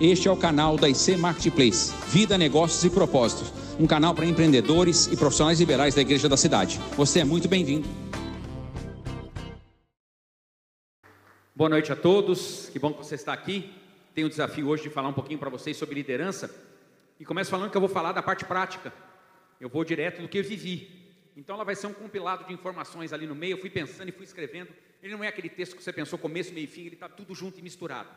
Este é o canal da IC Marketplace, Vida, Negócios e Propósitos, um canal para empreendedores e profissionais liberais da igreja da cidade. Você é muito bem-vindo. Boa noite a todos, que bom que você está aqui. Tenho o desafio hoje de falar um pouquinho para vocês sobre liderança. E começo falando que eu vou falar da parte prática. Eu vou direto do que eu vivi. Então ela vai ser um compilado de informações ali no meio. Eu fui pensando e fui escrevendo. Ele não é aquele texto que você pensou começo, meio e fim, ele está tudo junto e misturado.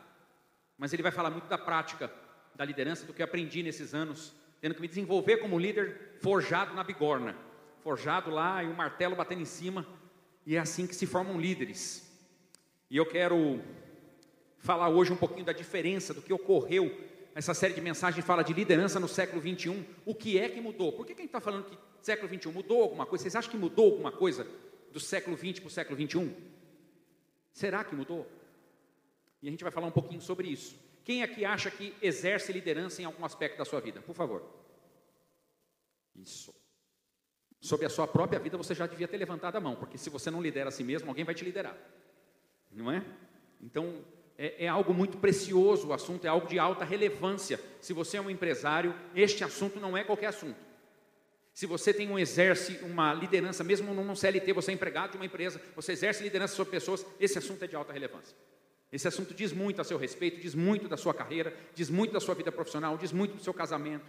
Mas ele vai falar muito da prática da liderança, do que eu aprendi nesses anos, tendo que me desenvolver como líder forjado na bigorna. Forjado lá e o um martelo batendo em cima. E é assim que se formam líderes. E eu quero falar hoje um pouquinho da diferença do que ocorreu. Essa série de mensagens fala de liderança no século 21. O que é que mudou? Por que, que a gente está falando que século 21 mudou alguma coisa? Vocês acham que mudou alguma coisa do século 20 para o século 21? Será que mudou? E a gente vai falar um pouquinho sobre isso. Quem aqui acha que exerce liderança em algum aspecto da sua vida? Por favor. Isso. Sobre a sua própria vida, você já devia ter levantado a mão, porque se você não lidera a si mesmo, alguém vai te liderar não é? Então, é, é, algo muito precioso, o assunto é algo de alta relevância. Se você é um empresário, este assunto não é qualquer assunto. Se você tem um exerce uma liderança, mesmo num CLT, você é empregado de uma empresa, você exerce liderança sobre pessoas, esse assunto é de alta relevância. Esse assunto diz muito a seu respeito, diz muito da sua carreira, diz muito da sua vida profissional, diz muito do seu casamento.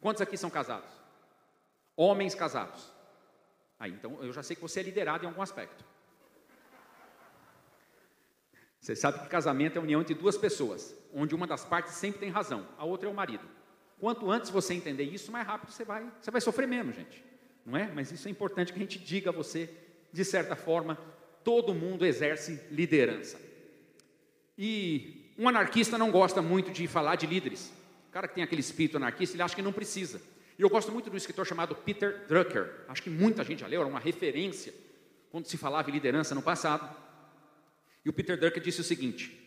Quantos aqui são casados? Homens casados. Aí, então eu já sei que você é liderado em algum aspecto. Você sabe que casamento é a união entre duas pessoas, onde uma das partes sempre tem razão, a outra é o marido. Quanto antes você entender isso, mais rápido você vai, você vai sofrer menos, gente. Não é? Mas isso é importante que a gente diga a você, de certa forma, todo mundo exerce liderança. E um anarquista não gosta muito de falar de líderes. O cara que tem aquele espírito anarquista, ele acha que não precisa. E eu gosto muito um escritor chamado Peter Drucker. Acho que muita gente já leu, era uma referência quando se falava em liderança no passado. E o Peter Drucker disse o seguinte: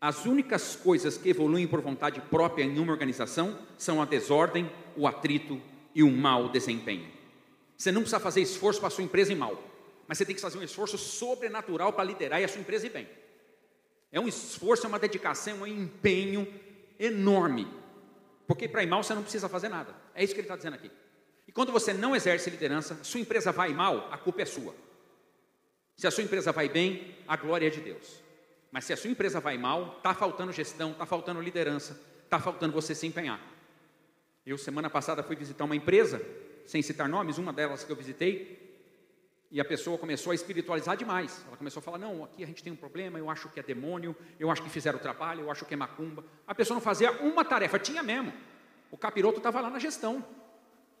as únicas coisas que evoluem por vontade própria em uma organização são a desordem, o atrito e o mau desempenho. Você não precisa fazer esforço para a sua empresa ir mal, mas você tem que fazer um esforço sobrenatural para liderar e a sua empresa ir bem. É um esforço, é uma dedicação, é um empenho enorme. Porque para ir mal você não precisa fazer nada. É isso que ele está dizendo aqui. E quando você não exerce liderança, sua empresa vai mal, a culpa é sua. Se a sua empresa vai bem, a glória é de Deus. Mas se a sua empresa vai mal, está faltando gestão, está faltando liderança, está faltando você se empenhar. Eu, semana passada, fui visitar uma empresa, sem citar nomes, uma delas que eu visitei, e a pessoa começou a espiritualizar demais. Ela começou a falar: Não, aqui a gente tem um problema, eu acho que é demônio, eu acho que fizeram o trabalho, eu acho que é macumba. A pessoa não fazia uma tarefa, tinha mesmo. O capiroto estava lá na gestão.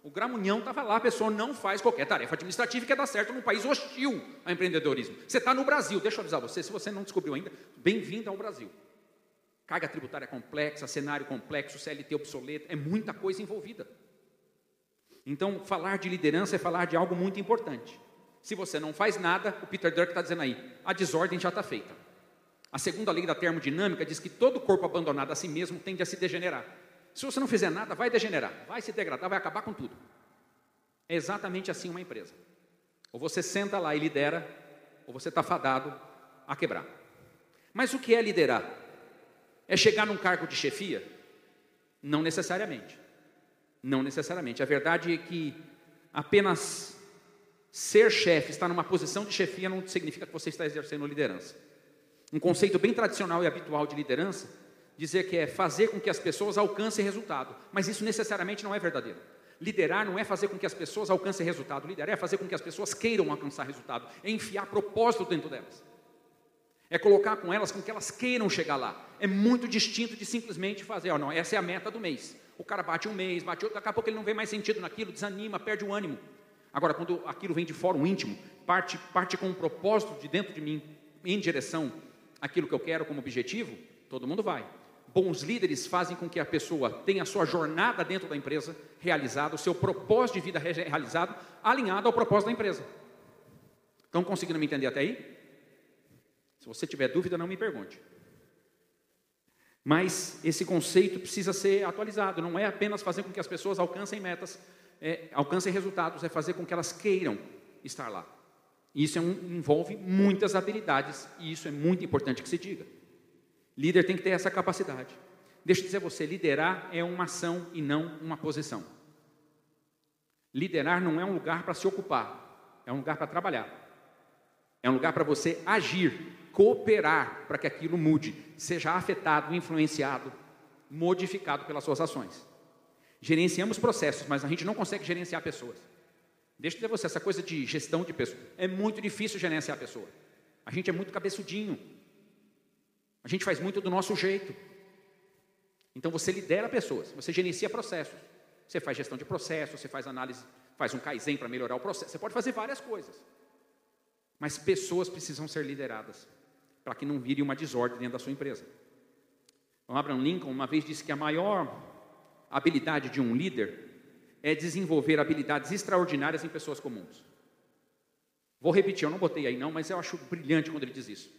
O gramunhão estava lá, a pessoa não faz qualquer tarefa administrativa que quer dar certo num país hostil ao empreendedorismo. Você está no Brasil, deixa eu avisar você, se você não descobriu ainda, bem-vindo ao Brasil. Carga tributária complexa, cenário complexo, CLT obsoleto, é muita coisa envolvida. Então, falar de liderança é falar de algo muito importante. Se você não faz nada, o Peter Drucker está dizendo aí, a desordem já está feita. A segunda lei da termodinâmica diz que todo corpo abandonado a si mesmo tende a se degenerar. Se você não fizer nada, vai degenerar, vai se degradar, vai acabar com tudo. É exatamente assim uma empresa. Ou você senta lá e lidera, ou você está fadado a quebrar. Mas o que é liderar? É chegar num cargo de chefia? Não necessariamente. Não necessariamente. A verdade é que apenas ser chefe, estar numa posição de chefia, não significa que você está exercendo liderança. Um conceito bem tradicional e habitual de liderança dizer que é fazer com que as pessoas alcancem resultado, mas isso necessariamente não é verdadeiro. Liderar não é fazer com que as pessoas alcancem resultado, liderar é fazer com que as pessoas queiram alcançar resultado, é enfiar propósito dentro delas. É colocar com elas com que elas queiram chegar lá. É muito distinto de simplesmente fazer, ó, não, essa é a meta do mês. O cara bate um mês, bate outro, daqui a pouco ele não vê mais sentido naquilo, desanima, perde o ânimo. Agora, quando aquilo vem de fórum íntimo, parte, parte com um propósito de dentro de mim, em direção àquilo que eu quero como objetivo, todo mundo vai bons líderes fazem com que a pessoa tenha a sua jornada dentro da empresa realizada, o seu propósito de vida realizado, alinhado ao propósito da empresa. Estão conseguindo me entender até aí? Se você tiver dúvida, não me pergunte. Mas esse conceito precisa ser atualizado, não é apenas fazer com que as pessoas alcancem metas, é, alcancem resultados, é fazer com que elas queiram estar lá. Isso é um, envolve muitas habilidades e isso é muito importante que se diga. Líder tem que ter essa capacidade. Deixa eu dizer a você, liderar é uma ação e não uma posição. Liderar não é um lugar para se ocupar, é um lugar para trabalhar. É um lugar para você agir, cooperar para que aquilo mude, seja afetado, influenciado, modificado pelas suas ações. Gerenciamos processos, mas a gente não consegue gerenciar pessoas. Deixa eu dizer você, essa coisa de gestão de pessoas, é muito difícil gerenciar a pessoa. A gente é muito cabeçudinho. A gente faz muito do nosso jeito. Então você lidera pessoas, você gerencia processos. Você faz gestão de processos, você faz análise, faz um Kaizen para melhorar o processo. Você pode fazer várias coisas. Mas pessoas precisam ser lideradas para que não vire uma desordem dentro da sua empresa. O Abraham Lincoln uma vez disse que a maior habilidade de um líder é desenvolver habilidades extraordinárias em pessoas comuns. Vou repetir, eu não botei aí não, mas eu acho brilhante quando ele diz isso.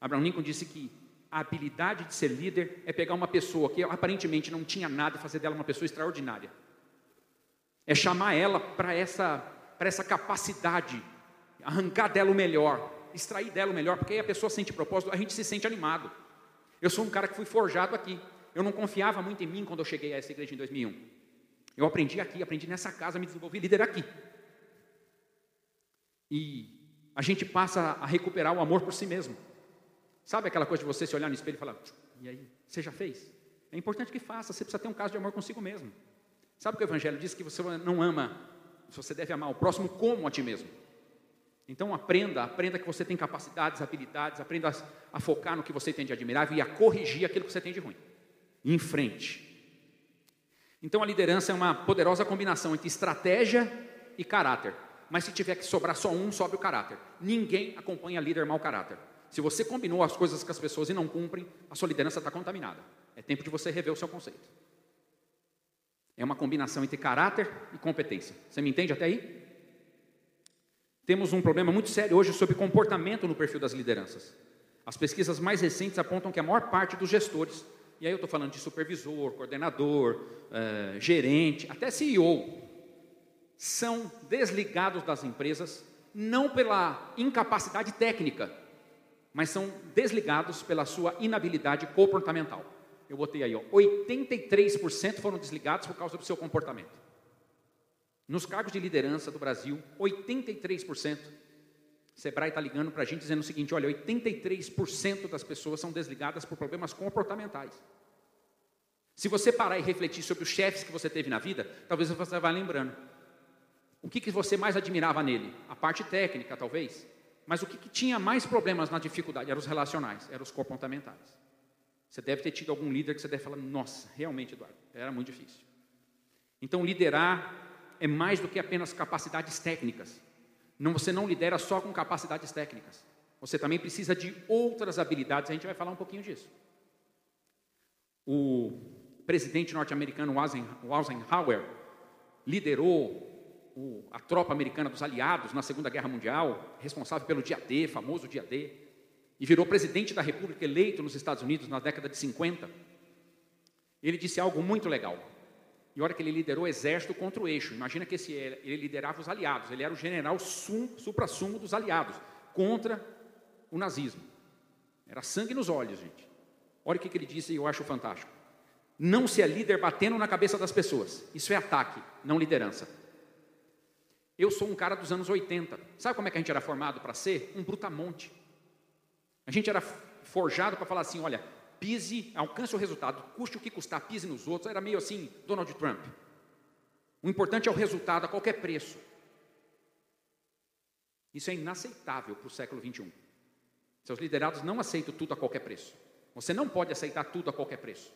Abraham Lincoln disse que a habilidade de ser líder é pegar uma pessoa que aparentemente não tinha nada e fazer dela uma pessoa extraordinária. É chamar ela para essa, essa capacidade, arrancar dela o melhor, extrair dela o melhor, porque aí a pessoa sente propósito, a gente se sente animado. Eu sou um cara que fui forjado aqui. Eu não confiava muito em mim quando eu cheguei a essa igreja em 2001. Eu aprendi aqui, aprendi nessa casa, me desenvolvi líder aqui. E a gente passa a recuperar o amor por si mesmo. Sabe aquela coisa de você se olhar no espelho e falar, e aí, você já fez? É importante que faça, você precisa ter um caso de amor consigo mesmo. Sabe o que o Evangelho diz? Que você não ama, você deve amar o próximo como a ti mesmo. Então aprenda, aprenda que você tem capacidades, habilidades, aprenda a, focar no que você tem de admirável e a corrigir aquilo que você tem de ruim. Em frente. Então a liderança é uma poderosa combinação entre estratégia e caráter. Mas se tiver que sobrar só um, sobe o caráter. Ninguém acompanha líder mau caráter. Se você combinou as coisas com as pessoas e não cumprem, a sua liderança está contaminada. É tempo de você rever o seu conceito. É uma combinação entre caráter e competência. Você me entende até aí? Temos um problema muito sério hoje sobre comportamento no perfil das lideranças. As pesquisas mais recentes apontam que a maior parte dos gestores, e aí eu estou falando de supervisor, coordenador, eh, gerente, até CEO, são desligados das empresas não pela incapacidade técnica, mas são desligados pela sua inabilidade comportamental. Eu botei aí, ó, 83% foram desligados por causa do seu comportamento. Nos cargos de liderança do Brasil, 83%. Sebrae está ligando para a gente dizendo o seguinte: olha, 83% das pessoas são desligadas por problemas comportamentais. Se você parar e refletir sobre os chefes que você teve na vida, talvez você vá lembrando. O que, que você mais admirava nele? A parte técnica, talvez. Mas o que, que tinha mais problemas na dificuldade eram os relacionais, eram os comportamentais. Você deve ter tido algum líder que você deve falar, nossa, realmente, Eduardo, era muito difícil. Então, liderar é mais do que apenas capacidades técnicas. Você não lidera só com capacidades técnicas. Você também precisa de outras habilidades. A gente vai falar um pouquinho disso. O presidente norte-americano Eisenhower liderou a tropa americana dos aliados na Segunda Guerra Mundial, responsável pelo dia D, famoso dia D, e virou presidente da República eleito nos Estados Unidos na década de 50, ele disse algo muito legal. E hora que ele liderou o exército contra o eixo, imagina que esse, ele liderava os aliados, ele era o general sum, supra-sumo dos aliados, contra o nazismo. Era sangue nos olhos, gente. Olha o que, que ele disse e eu acho fantástico. Não se é líder batendo na cabeça das pessoas. Isso é ataque, não liderança. Eu sou um cara dos anos 80. Sabe como é que a gente era formado para ser? Um brutamonte. A gente era forjado para falar assim: olha, pise, alcance o resultado, custe o que custar, pise nos outros. Era meio assim, Donald Trump. O importante é o resultado a qualquer preço. Isso é inaceitável para o século 21. Seus liderados não aceitam tudo a qualquer preço. Você não pode aceitar tudo a qualquer preço.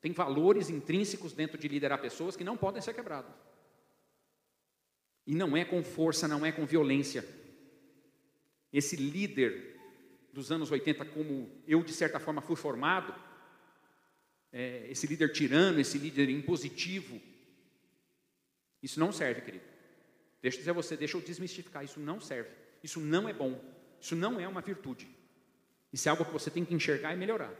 Tem valores intrínsecos dentro de liderar pessoas que não podem ser quebrados. E não é com força, não é com violência. Esse líder dos anos 80, como eu de certa forma fui formado, é, esse líder tirano, esse líder impositivo, isso não serve, querido. Deixa eu dizer a você, deixa eu desmistificar, isso não serve. Isso não é bom. Isso não é uma virtude. Isso é algo que você tem que enxergar e melhorar.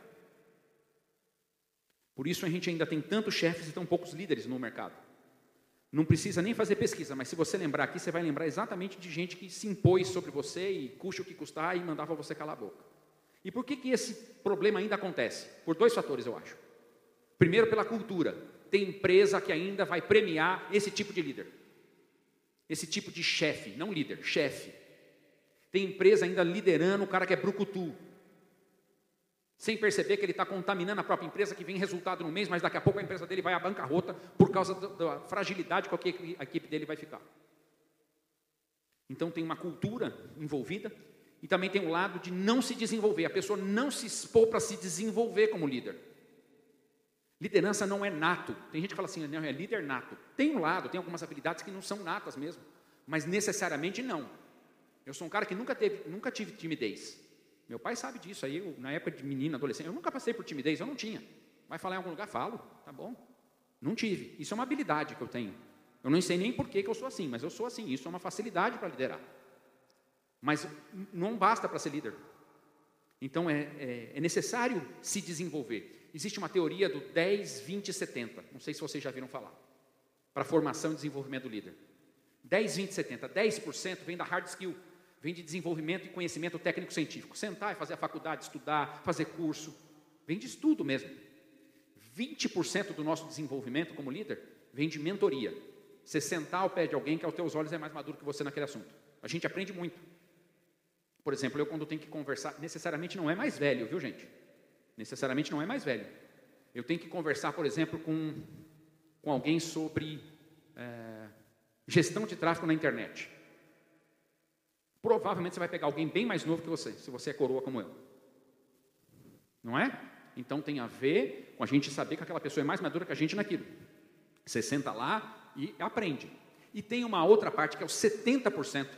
Por isso a gente ainda tem tantos chefes e tão poucos líderes no mercado. Não precisa nem fazer pesquisa, mas se você lembrar aqui, você vai lembrar exatamente de gente que se impôs sobre você e custe o que custar e mandava você calar a boca. E por que, que esse problema ainda acontece? Por dois fatores, eu acho. Primeiro, pela cultura. Tem empresa que ainda vai premiar esse tipo de líder, esse tipo de chefe, não líder, chefe. Tem empresa ainda liderando o cara que é brucutu, sem perceber que ele está contaminando a própria empresa, que vem resultado no mês, mas daqui a pouco a empresa dele vai à bancarrota por causa da fragilidade com que a equipe dele vai ficar. Então tem uma cultura envolvida e também tem um lado de não se desenvolver, a pessoa não se expor para se desenvolver como líder. Liderança não é nato. Tem gente que fala assim, não, é líder nato. Tem um lado, tem algumas habilidades que não são natas mesmo, mas necessariamente não. Eu sou um cara que nunca, teve, nunca tive timidez. Meu pai sabe disso. Aí, eu, na época de menino, adolescente, eu nunca passei por timidez, eu não tinha. Vai falar em algum lugar? Falo, tá bom. Não tive. Isso é uma habilidade que eu tenho. Eu não sei nem por que, que eu sou assim, mas eu sou assim. Isso é uma facilidade para liderar. Mas não basta para ser líder. Então é, é, é, necessário se desenvolver. Existe uma teoria do 10, 20 70. Não sei se vocês já viram falar. Para formação e desenvolvimento do líder. 10, 20, 70. 10% vem da hard skill. Vem de desenvolvimento e conhecimento técnico-científico. Sentar e fazer a faculdade, estudar, fazer curso. Vem de estudo mesmo. 20% do nosso desenvolvimento como líder vem de mentoria. Você sentar ao pé de alguém que aos teus olhos é mais maduro que você naquele assunto. A gente aprende muito. Por exemplo, eu quando tenho que conversar, necessariamente não é mais velho, viu gente? Necessariamente não é mais velho. Eu tenho que conversar, por exemplo, com, com alguém sobre é, gestão de tráfego na internet. Provavelmente você vai pegar alguém bem mais novo que você, se você é coroa como eu. Não é? Então tem a ver com a gente saber que aquela pessoa é mais madura que a gente naquilo. Você senta lá e aprende. E tem uma outra parte que é os 70%.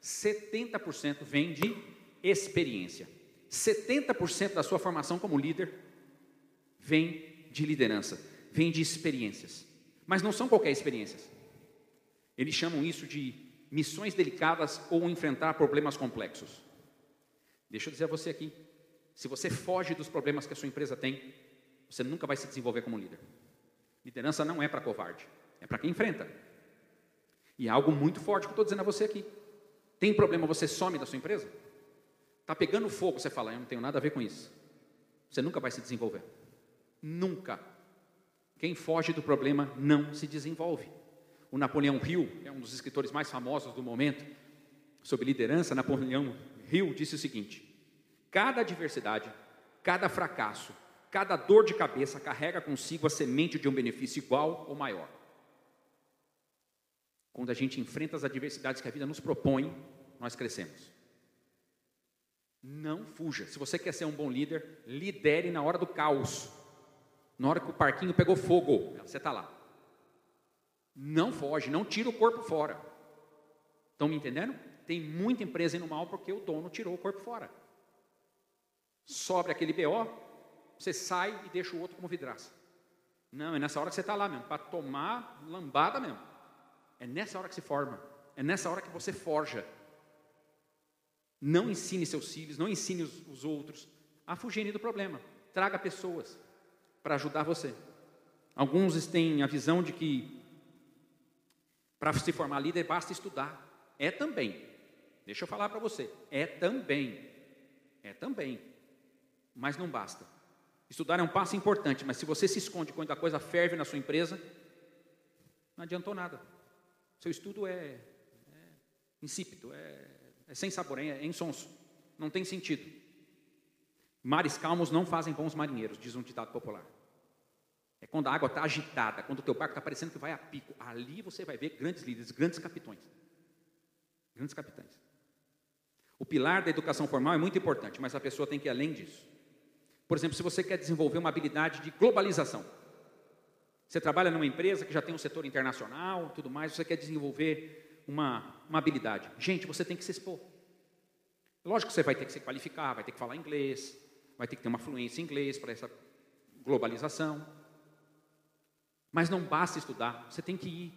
70% vem de experiência. 70% da sua formação como líder vem de liderança, vem de experiências. Mas não são qualquer experiências. Eles chamam isso de missões delicadas ou enfrentar problemas complexos. Deixa eu dizer a você aqui, se você foge dos problemas que a sua empresa tem, você nunca vai se desenvolver como líder. Liderança não é para covarde, é para quem enfrenta. E é algo muito forte que eu estou dizendo a você aqui. Tem problema, você some da sua empresa? Está pegando fogo, você fala, eu não tenho nada a ver com isso. Você nunca vai se desenvolver. Nunca. Quem foge do problema não se desenvolve. O Napoleão Hill, é um dos escritores mais famosos do momento, sobre liderança, Napoleão Hill disse o seguinte: cada adversidade, cada fracasso, cada dor de cabeça carrega consigo a semente de um benefício igual ou maior. Quando a gente enfrenta as adversidades que a vida nos propõe, nós crescemos. Não fuja. Se você quer ser um bom líder, lidere na hora do caos. Na hora que o parquinho pegou fogo, você está lá. Não foge, não tira o corpo fora. Estão me entendendo? Tem muita empresa indo mal porque o dono tirou o corpo fora. Sobre aquele BO, você sai e deixa o outro como vidraça. Não, é nessa hora que você está lá mesmo, para tomar lambada mesmo. É nessa hora que se forma. É nessa hora que você forja. Não ensine seus filhos, não ensine os, os outros a fugirem do problema. Traga pessoas para ajudar você. Alguns têm a visão de que para se formar líder basta estudar. É também. Deixa eu falar para você. É também. É também. Mas não basta. Estudar é um passo importante, mas se você se esconde quando a coisa ferve na sua empresa, não adiantou nada. Seu estudo é, é insípido, é, é, sem sabor, é, insonso, não tem sentido. Mares calmos não fazem bons marinheiros, diz um ditado popular. É quando a água está agitada, quando o teu barco está parecendo que vai a pico. Ali você vai ver grandes líderes, grandes capitões. Grandes capitães. O pilar da educação formal é muito importante, mas a pessoa tem que ir além disso. Por exemplo, se você quer desenvolver uma habilidade de globalização, você trabalha numa empresa que já tem um setor internacional, tudo mais, você quer desenvolver uma, uma habilidade. Gente, você tem que se expor. Lógico que você vai ter que se qualificar, vai ter que falar inglês, vai ter que ter uma fluência em inglês para essa globalização. Mas não basta estudar, você tem que ir.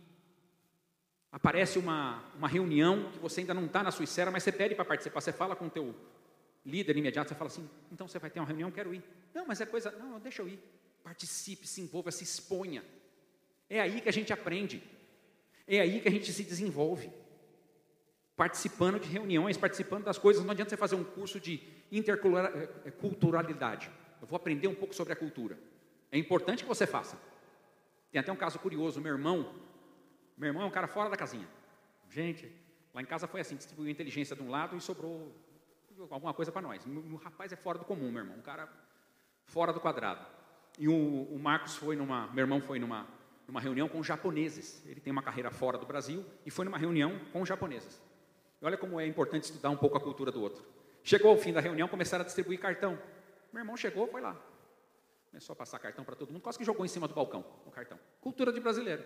Aparece uma, uma reunião que você ainda não está na sua esfera, mas você pede para participar, você fala com o teu líder imediato, você fala assim, então você vai ter uma reunião, quero ir. Não, mas é coisa, não, deixa eu ir. Participe, se envolva, se exponha. É aí que a gente aprende. É aí que a gente se desenvolve. Participando de reuniões, participando das coisas. Não adianta você fazer um curso de interculturalidade. Eu vou aprender um pouco sobre a cultura. É importante que você faça. Tem até um caso curioso, meu irmão, meu irmão é um cara fora da casinha. Gente, lá em casa foi assim, distribuiu inteligência de um lado e sobrou alguma coisa para nós. O rapaz é fora do comum, meu irmão, um cara fora do quadrado. E o, o Marcos foi numa, meu irmão foi numa, numa reunião com japoneses. Ele tem uma carreira fora do Brasil e foi numa reunião com japoneses. E olha como é importante estudar um pouco a cultura do outro. Chegou ao fim da reunião, começaram a distribuir cartão. Meu irmão chegou, foi lá. Começou a passar cartão para todo mundo, quase que jogou em cima do balcão o cartão. Cultura de brasileiro.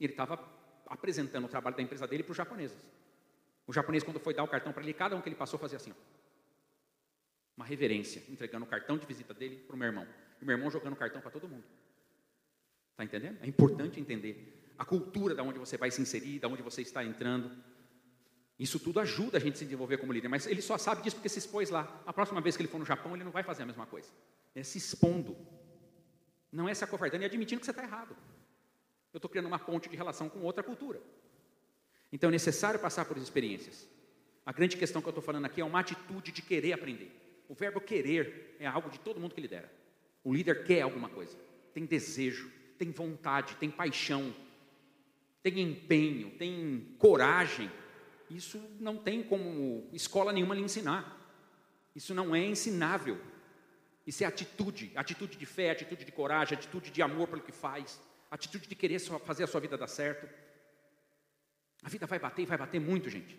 E ele estava apresentando o trabalho da empresa dele para os japoneses. O japonês, quando foi dar o cartão para ele, cada um que ele passou fazia assim. Ó. Uma reverência, entregando o cartão de visita dele para o meu irmão. E o meu irmão jogando o cartão para todo mundo. Está entendendo? É importante entender a cultura da onde você vai se inserir, da onde você está entrando. Isso tudo ajuda a gente a se desenvolver como líder, mas ele só sabe disso porque se expôs lá. A próxima vez que ele for no Japão, ele não vai fazer a mesma coisa. É se expondo. Não é se acovardando e admitindo que você está errado. Eu estou criando uma ponte de relação com outra cultura. Então é necessário passar por experiências. A grande questão que eu estou falando aqui é uma atitude de querer aprender. O verbo querer é algo de todo mundo que lidera. O líder quer alguma coisa, tem desejo, tem vontade, tem paixão, tem empenho, tem coragem. Isso não tem como escola nenhuma lhe ensinar. Isso não é ensinável. Isso é atitude, atitude de fé, atitude de coragem, atitude de amor pelo que faz, atitude de querer fazer a sua vida dar certo. A vida vai bater e vai bater muito, gente.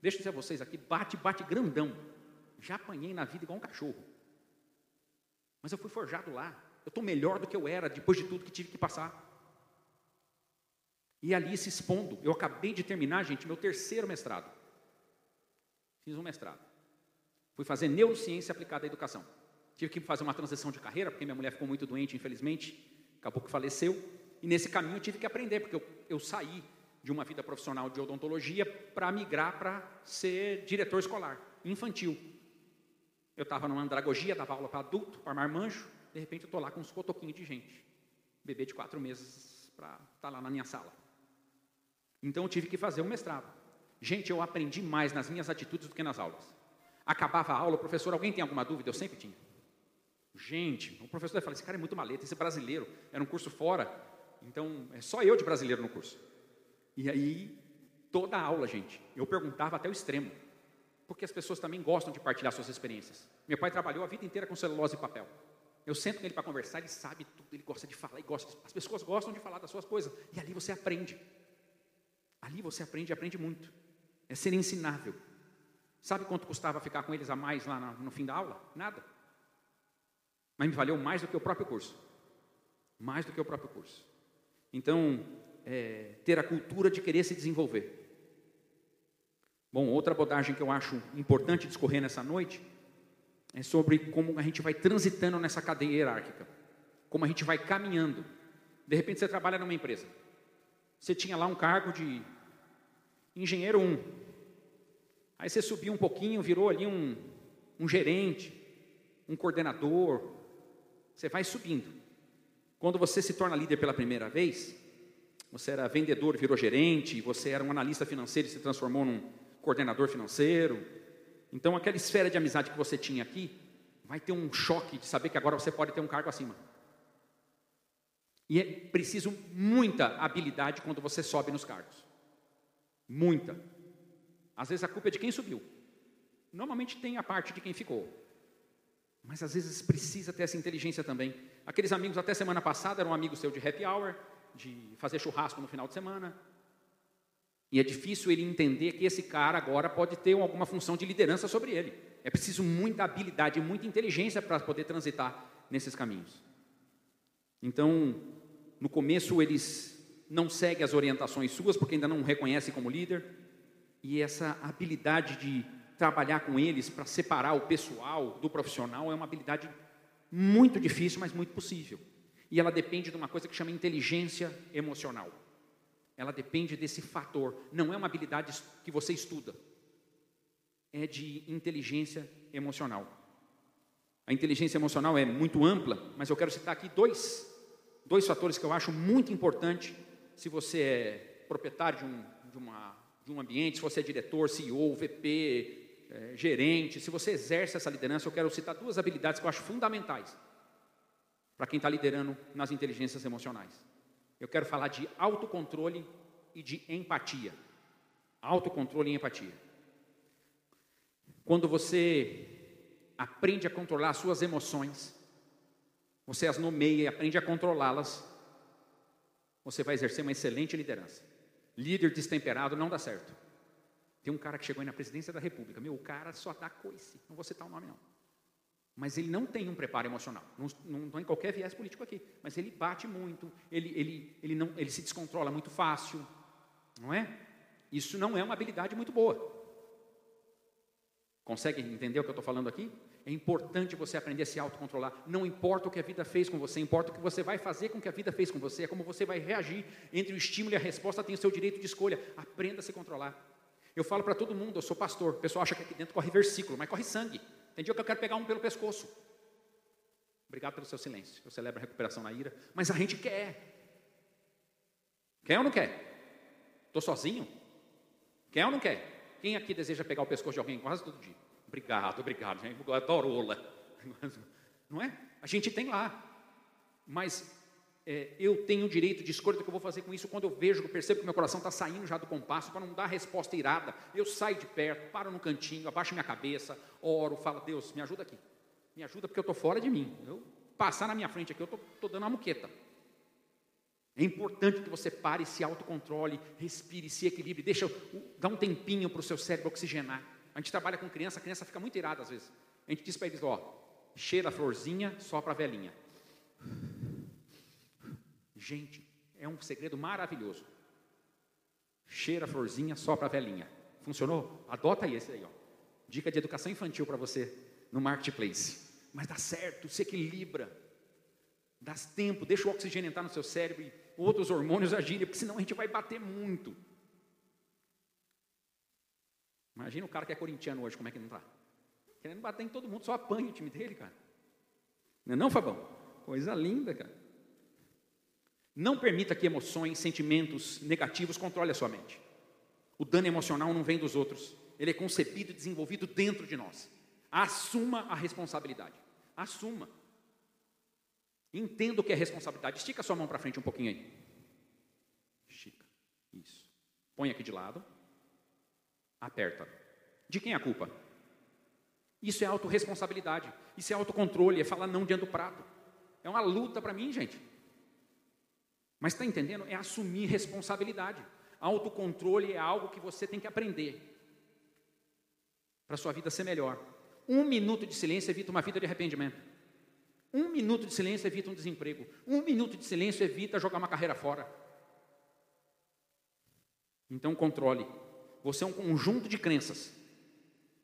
Deixa eu dizer a vocês aqui, bate, bate grandão. Já apanhei na vida igual um cachorro. Mas eu fui forjado lá. Eu estou melhor do que eu era depois de tudo que tive que passar. E ali se expondo. Eu acabei de terminar, gente, meu terceiro mestrado. Fiz um mestrado. Fui fazer neurociência aplicada à educação. Tive que fazer uma transição de carreira, porque minha mulher ficou muito doente, infelizmente. Acabou que faleceu. E nesse caminho eu tive que aprender, porque eu, eu saí de uma vida profissional de odontologia para migrar para ser diretor escolar, infantil. Eu estava numa andragogia, dava aula para adulto, para marmanjo, de repente eu estou lá com uns cotoquinhos de gente. Bebê de quatro meses para estar tá lá na minha sala. Então eu tive que fazer um mestrado. Gente, eu aprendi mais nas minhas atitudes do que nas aulas. Acabava a aula, professor, alguém tem alguma dúvida? Eu sempre tinha. Gente, o professor falava, esse cara é muito maleta, esse é brasileiro, era um curso fora, então é só eu de brasileiro no curso. E aí, toda a aula, gente, eu perguntava até o extremo, porque as pessoas também gostam de partilhar suas experiências. Meu pai trabalhou a vida inteira com celulose e papel. Eu sento com ele para conversar, ele sabe tudo, ele gosta de falar, e gosta, as pessoas gostam de falar das suas coisas, e ali você aprende. Ali você aprende, aprende muito. É ser ensinável. Sabe quanto custava ficar com eles a mais lá no fim da aula? Nada. Mas me valeu mais do que o próprio curso. Mais do que o próprio curso. Então, é, ter a cultura de querer se desenvolver. Bom, outra abordagem que eu acho importante discorrer nessa noite é sobre como a gente vai transitando nessa cadeia hierárquica, como a gente vai caminhando. De repente você trabalha numa empresa, você tinha lá um cargo de engenheiro 1, aí você subiu um pouquinho, virou ali um, um gerente, um coordenador, você vai subindo. Quando você se torna líder pela primeira vez, você era vendedor, virou gerente, você era um analista financeiro e se transformou num coordenador financeiro. Então, aquela esfera de amizade que você tinha aqui, vai ter um choque de saber que agora você pode ter um cargo acima. E é preciso muita habilidade quando você sobe nos cargos. Muita. Às vezes a culpa é de quem subiu. Normalmente tem a parte de quem ficou. Mas às vezes precisa ter essa inteligência também. Aqueles amigos até semana passada eram um amigo seu de happy hour, de fazer churrasco no final de semana. E é difícil ele entender que esse cara agora pode ter alguma função de liderança sobre ele. É preciso muita habilidade, muita inteligência para poder transitar nesses caminhos. Então, no começo eles não seguem as orientações suas porque ainda não reconhecem como líder. E essa habilidade de trabalhar com eles para separar o pessoal do profissional é uma habilidade muito difícil, mas muito possível. E ela depende de uma coisa que chama inteligência emocional. Ela depende desse fator. Não é uma habilidade que você estuda. É de inteligência emocional. A inteligência emocional é muito ampla, mas eu quero citar aqui dois, dois fatores que eu acho muito importante se você é proprietário de um, de, uma, de um ambiente, se você é diretor, CEO, VP, é, gerente, se você exerce essa liderança, eu quero citar duas habilidades que eu acho fundamentais para quem está liderando nas inteligências emocionais. Eu quero falar de autocontrole e de empatia. Autocontrole e empatia. Quando você aprende a controlar as suas emoções, você as nomeia e aprende a controlá-las, você vai exercer uma excelente liderança. Líder destemperado não dá certo. Tem um cara que chegou aí na presidência da República, meu, o cara só dá coice, não vou citar o nome não. Mas ele não tem um preparo emocional, não, não, não em qualquer viés político aqui, mas ele bate muito, ele, ele, ele, não, ele se descontrola muito fácil, não é? Isso não é uma habilidade muito boa. Consegue entender o que eu estou falando aqui? É importante você aprender a se autocontrolar. Não importa o que a vida fez com você, importa o que você vai fazer com o que a vida fez com você, é como você vai reagir. Entre o estímulo e a resposta tem o seu direito de escolha. Aprenda a se controlar. Eu falo para todo mundo, eu sou pastor. O pessoal acha que aqui dentro corre versículo, mas corre sangue. Dia que eu quero pegar um pelo pescoço. Obrigado pelo seu silêncio. Eu celebro a recuperação na ira. Mas a gente quer. Quer ou não quer? Estou sozinho? Quer ou não quer? Quem aqui deseja pegar o pescoço de alguém quase todo dia? Obrigado, obrigado, gente. Eu adoro Ola. Não é? A gente tem lá. Mas é, eu tenho o direito de escolha do que eu vou fazer com isso quando eu vejo, eu percebo que meu coração está saindo já do compasso, para não dar resposta irada. Eu saio de perto, paro no cantinho, abaixo minha cabeça, oro, falo, Deus, me ajuda aqui. Me ajuda porque eu estou fora de mim. Eu passar na minha frente aqui, eu estou dando uma muqueta. É importante que você pare, se autocontrole, respire, se equilibre, deixa, dá um tempinho para o seu cérebro oxigenar. A gente trabalha com criança, a criança fica muito irada às vezes. A gente diz para eles, ó, cheira a florzinha, só para a velhinha. Gente, é um segredo maravilhoso. Cheira a florzinha, só para a velhinha. Funcionou? Adota aí esse aí, ó. Dica de educação infantil para você no marketplace. Mas dá certo, se equilibra. Dá tempo, deixa o oxigênio entrar no seu cérebro e outros hormônios agirem, porque senão a gente vai bater muito. Imagina o cara que é corintiano hoje, como é que não está? Querendo bater em todo mundo, só apanha o time dele, cara. Não é não, Fabão? Coisa linda, cara. Não permita que emoções, sentimentos negativos controlem a sua mente. O dano emocional não vem dos outros. Ele é concebido e desenvolvido dentro de nós. Assuma a responsabilidade. Assuma. Entenda o que é responsabilidade. Estica a sua mão para frente um pouquinho aí. Estica. Isso. Põe aqui de lado aperta. De quem é a culpa? Isso é autorresponsabilidade, isso é autocontrole, é falar não diante do prato. É uma luta para mim, gente. Mas está entendendo? É assumir responsabilidade. Autocontrole é algo que você tem que aprender para sua vida ser melhor. Um minuto de silêncio evita uma vida de arrependimento. Um minuto de silêncio evita um desemprego. Um minuto de silêncio evita jogar uma carreira fora. Então, controle. Você é um conjunto de crenças.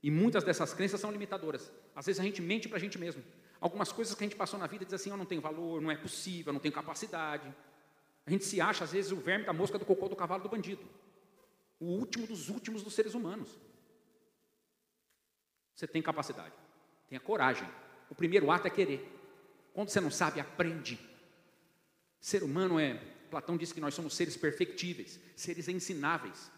E muitas dessas crenças são limitadoras. Às vezes a gente mente para a gente mesmo. Algumas coisas que a gente passou na vida diz assim: eu não tenho valor, não é possível, não tenho capacidade. A gente se acha, às vezes, o verme da mosca do cocô do cavalo do bandido. O último dos últimos dos seres humanos. Você tem capacidade, tenha coragem. O primeiro ato é querer. Quando você não sabe, aprende. Ser humano é. Platão disse que nós somos seres perfectíveis, seres ensináveis.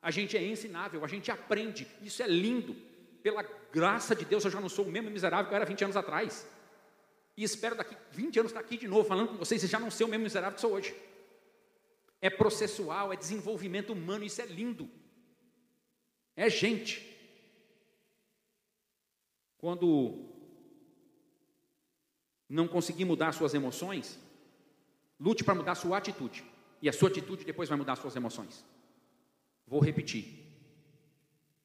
A gente é ensinável, a gente aprende, isso é lindo. Pela graça de Deus, eu já não sou o mesmo miserável que eu era 20 anos atrás. E espero daqui 20 anos estar aqui de novo falando com vocês e já não ser o mesmo miserável que sou hoje. É processual, é desenvolvimento humano, isso é lindo. É gente. Quando não conseguir mudar suas emoções, lute para mudar sua atitude. E a sua atitude depois vai mudar suas emoções. Vou repetir.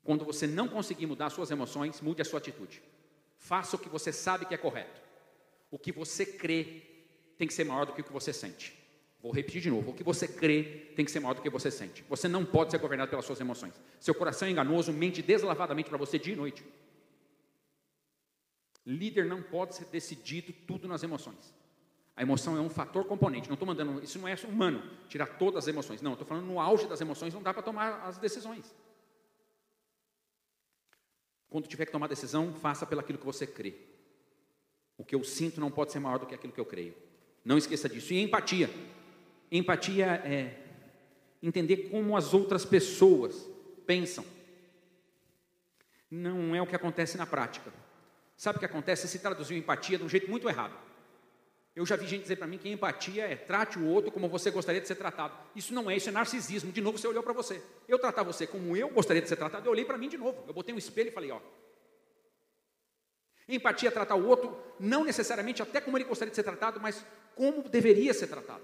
Quando você não conseguir mudar suas emoções, mude a sua atitude. Faça o que você sabe que é correto. O que você crê tem que ser maior do que o que você sente. Vou repetir de novo. O que você crê tem que ser maior do que você sente. Você não pode ser governado pelas suas emoções. Seu coração é enganoso, mente deslavadamente para você dia e noite. Líder não pode ser decidido tudo nas emoções. A emoção é um fator componente. Não estou mandando, isso não é humano, tirar todas as emoções. Não, estou falando no auge das emoções, não dá para tomar as decisões. Quando tiver que tomar decisão, faça pelo aquilo que você crê. O que eu sinto não pode ser maior do que aquilo que eu creio. Não esqueça disso. E empatia. Empatia é entender como as outras pessoas pensam. Não é o que acontece na prática. Sabe o que acontece? Se traduziu empatia de um jeito muito errado. Eu já vi gente dizer para mim que empatia é trate o outro como você gostaria de ser tratado. Isso não é, isso é narcisismo. De novo, você olhou para você. Eu tratar você como eu gostaria de ser tratado, eu olhei para mim de novo. Eu botei um espelho e falei, ó. Empatia é tratar o outro, não necessariamente até como ele gostaria de ser tratado, mas como deveria ser tratado.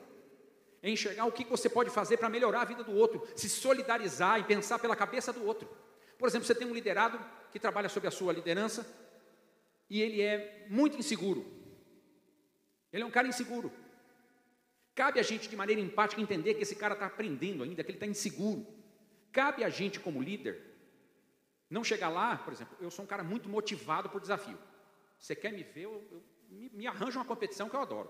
É enxergar o que você pode fazer para melhorar a vida do outro, se solidarizar e pensar pela cabeça do outro. Por exemplo, você tem um liderado que trabalha sob a sua liderança e ele é muito inseguro. Ele é um cara inseguro. Cabe a gente, de maneira empática, entender que esse cara está aprendendo ainda, que ele está inseguro. Cabe a gente, como líder, não chegar lá, por exemplo, eu sou um cara muito motivado por desafio. Você quer me ver, eu, eu me, me arranjo uma competição que eu adoro.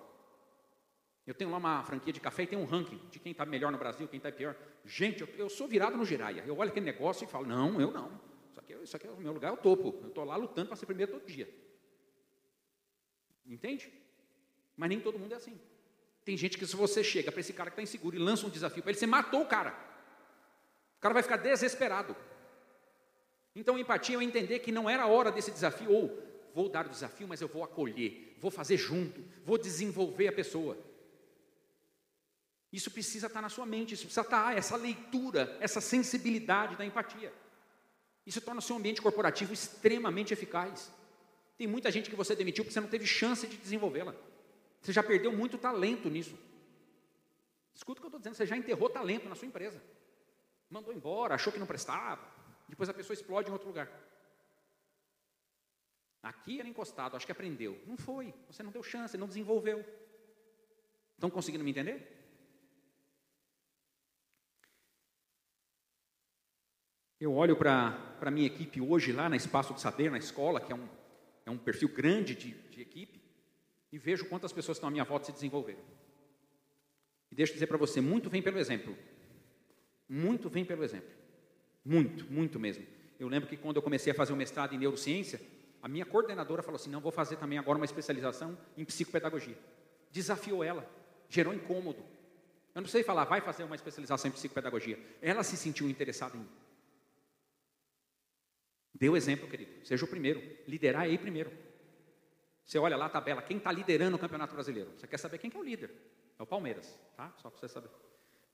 Eu tenho lá uma franquia de café e tem um ranking de quem está melhor no Brasil, quem está pior. Gente, eu, eu, sou virado no giraia. Eu olho aquele negócio e falo, não, eu não. Isso aqui, isso aqui é o meu lugar, é o topo. Eu estou lá lutando para ser primeiro todo dia. Entende? Mas nem todo mundo é assim. Tem gente que se você chega para esse cara que está inseguro e lança um desafio para ele, você matou o cara. O cara vai ficar desesperado. Então, empatia é entender que não era a hora desse desafio, ou vou dar o desafio, mas eu vou acolher, vou fazer junto, vou desenvolver a pessoa. Isso precisa estar na sua mente, isso precisa estar, essa leitura, essa sensibilidade da empatia. Isso torna o seu ambiente corporativo extremamente eficaz. Tem muita gente que você demitiu porque você não teve chance de desenvolvê-la. Você já perdeu muito talento nisso. Escuta o que eu estou dizendo, você já enterrou talento na sua empresa. Mandou embora, achou que não prestava. Depois a pessoa explode em outro lugar. Aqui era encostado, acho que aprendeu. Não foi, você não deu chance, não desenvolveu. Estão conseguindo me entender? Eu olho para a minha equipe hoje lá na Espaço do Saber, na escola, que é um, é um perfil grande de, de equipe e vejo quantas pessoas estão à minha volta se desenvolveram. E deixa eu dizer para você, muito vem pelo exemplo. Muito vem pelo exemplo. Muito, muito mesmo. Eu lembro que quando eu comecei a fazer o mestrado em neurociência, a minha coordenadora falou assim: não, vou fazer também agora uma especialização em psicopedagogia. Desafiou ela, gerou incômodo. Eu não sei falar, vai fazer uma especialização em psicopedagogia. Ela se sentiu interessada em mim. Dê o exemplo, querido. Seja o primeiro. Liderar é ir primeiro. Você olha lá a tabela, quem está liderando o Campeonato Brasileiro? Você quer saber quem que é o líder? É o Palmeiras, tá? Só para você saber.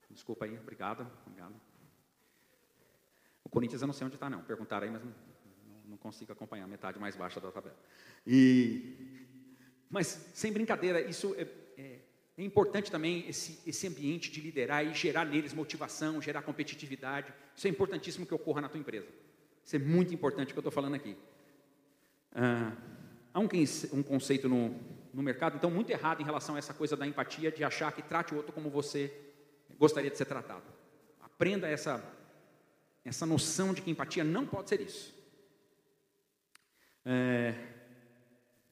Desculpa aí, obrigado, obrigado. O Corinthians eu não sei onde está não, perguntaram aí, mas não, não, consigo acompanhar metade mais baixa da tabela. E, mas, sem brincadeira, isso é, é, é importante também, esse, esse ambiente de liderar e gerar neles motivação, gerar competitividade. Isso é importantíssimo que ocorra na tua empresa. Isso é muito importante o que eu estou falando aqui. Ah, Há um, um conceito no, no mercado, então, muito errado em relação a essa coisa da empatia, de achar que trate o outro como você gostaria de ser tratado. Aprenda essa, essa noção de que empatia não pode ser isso. É,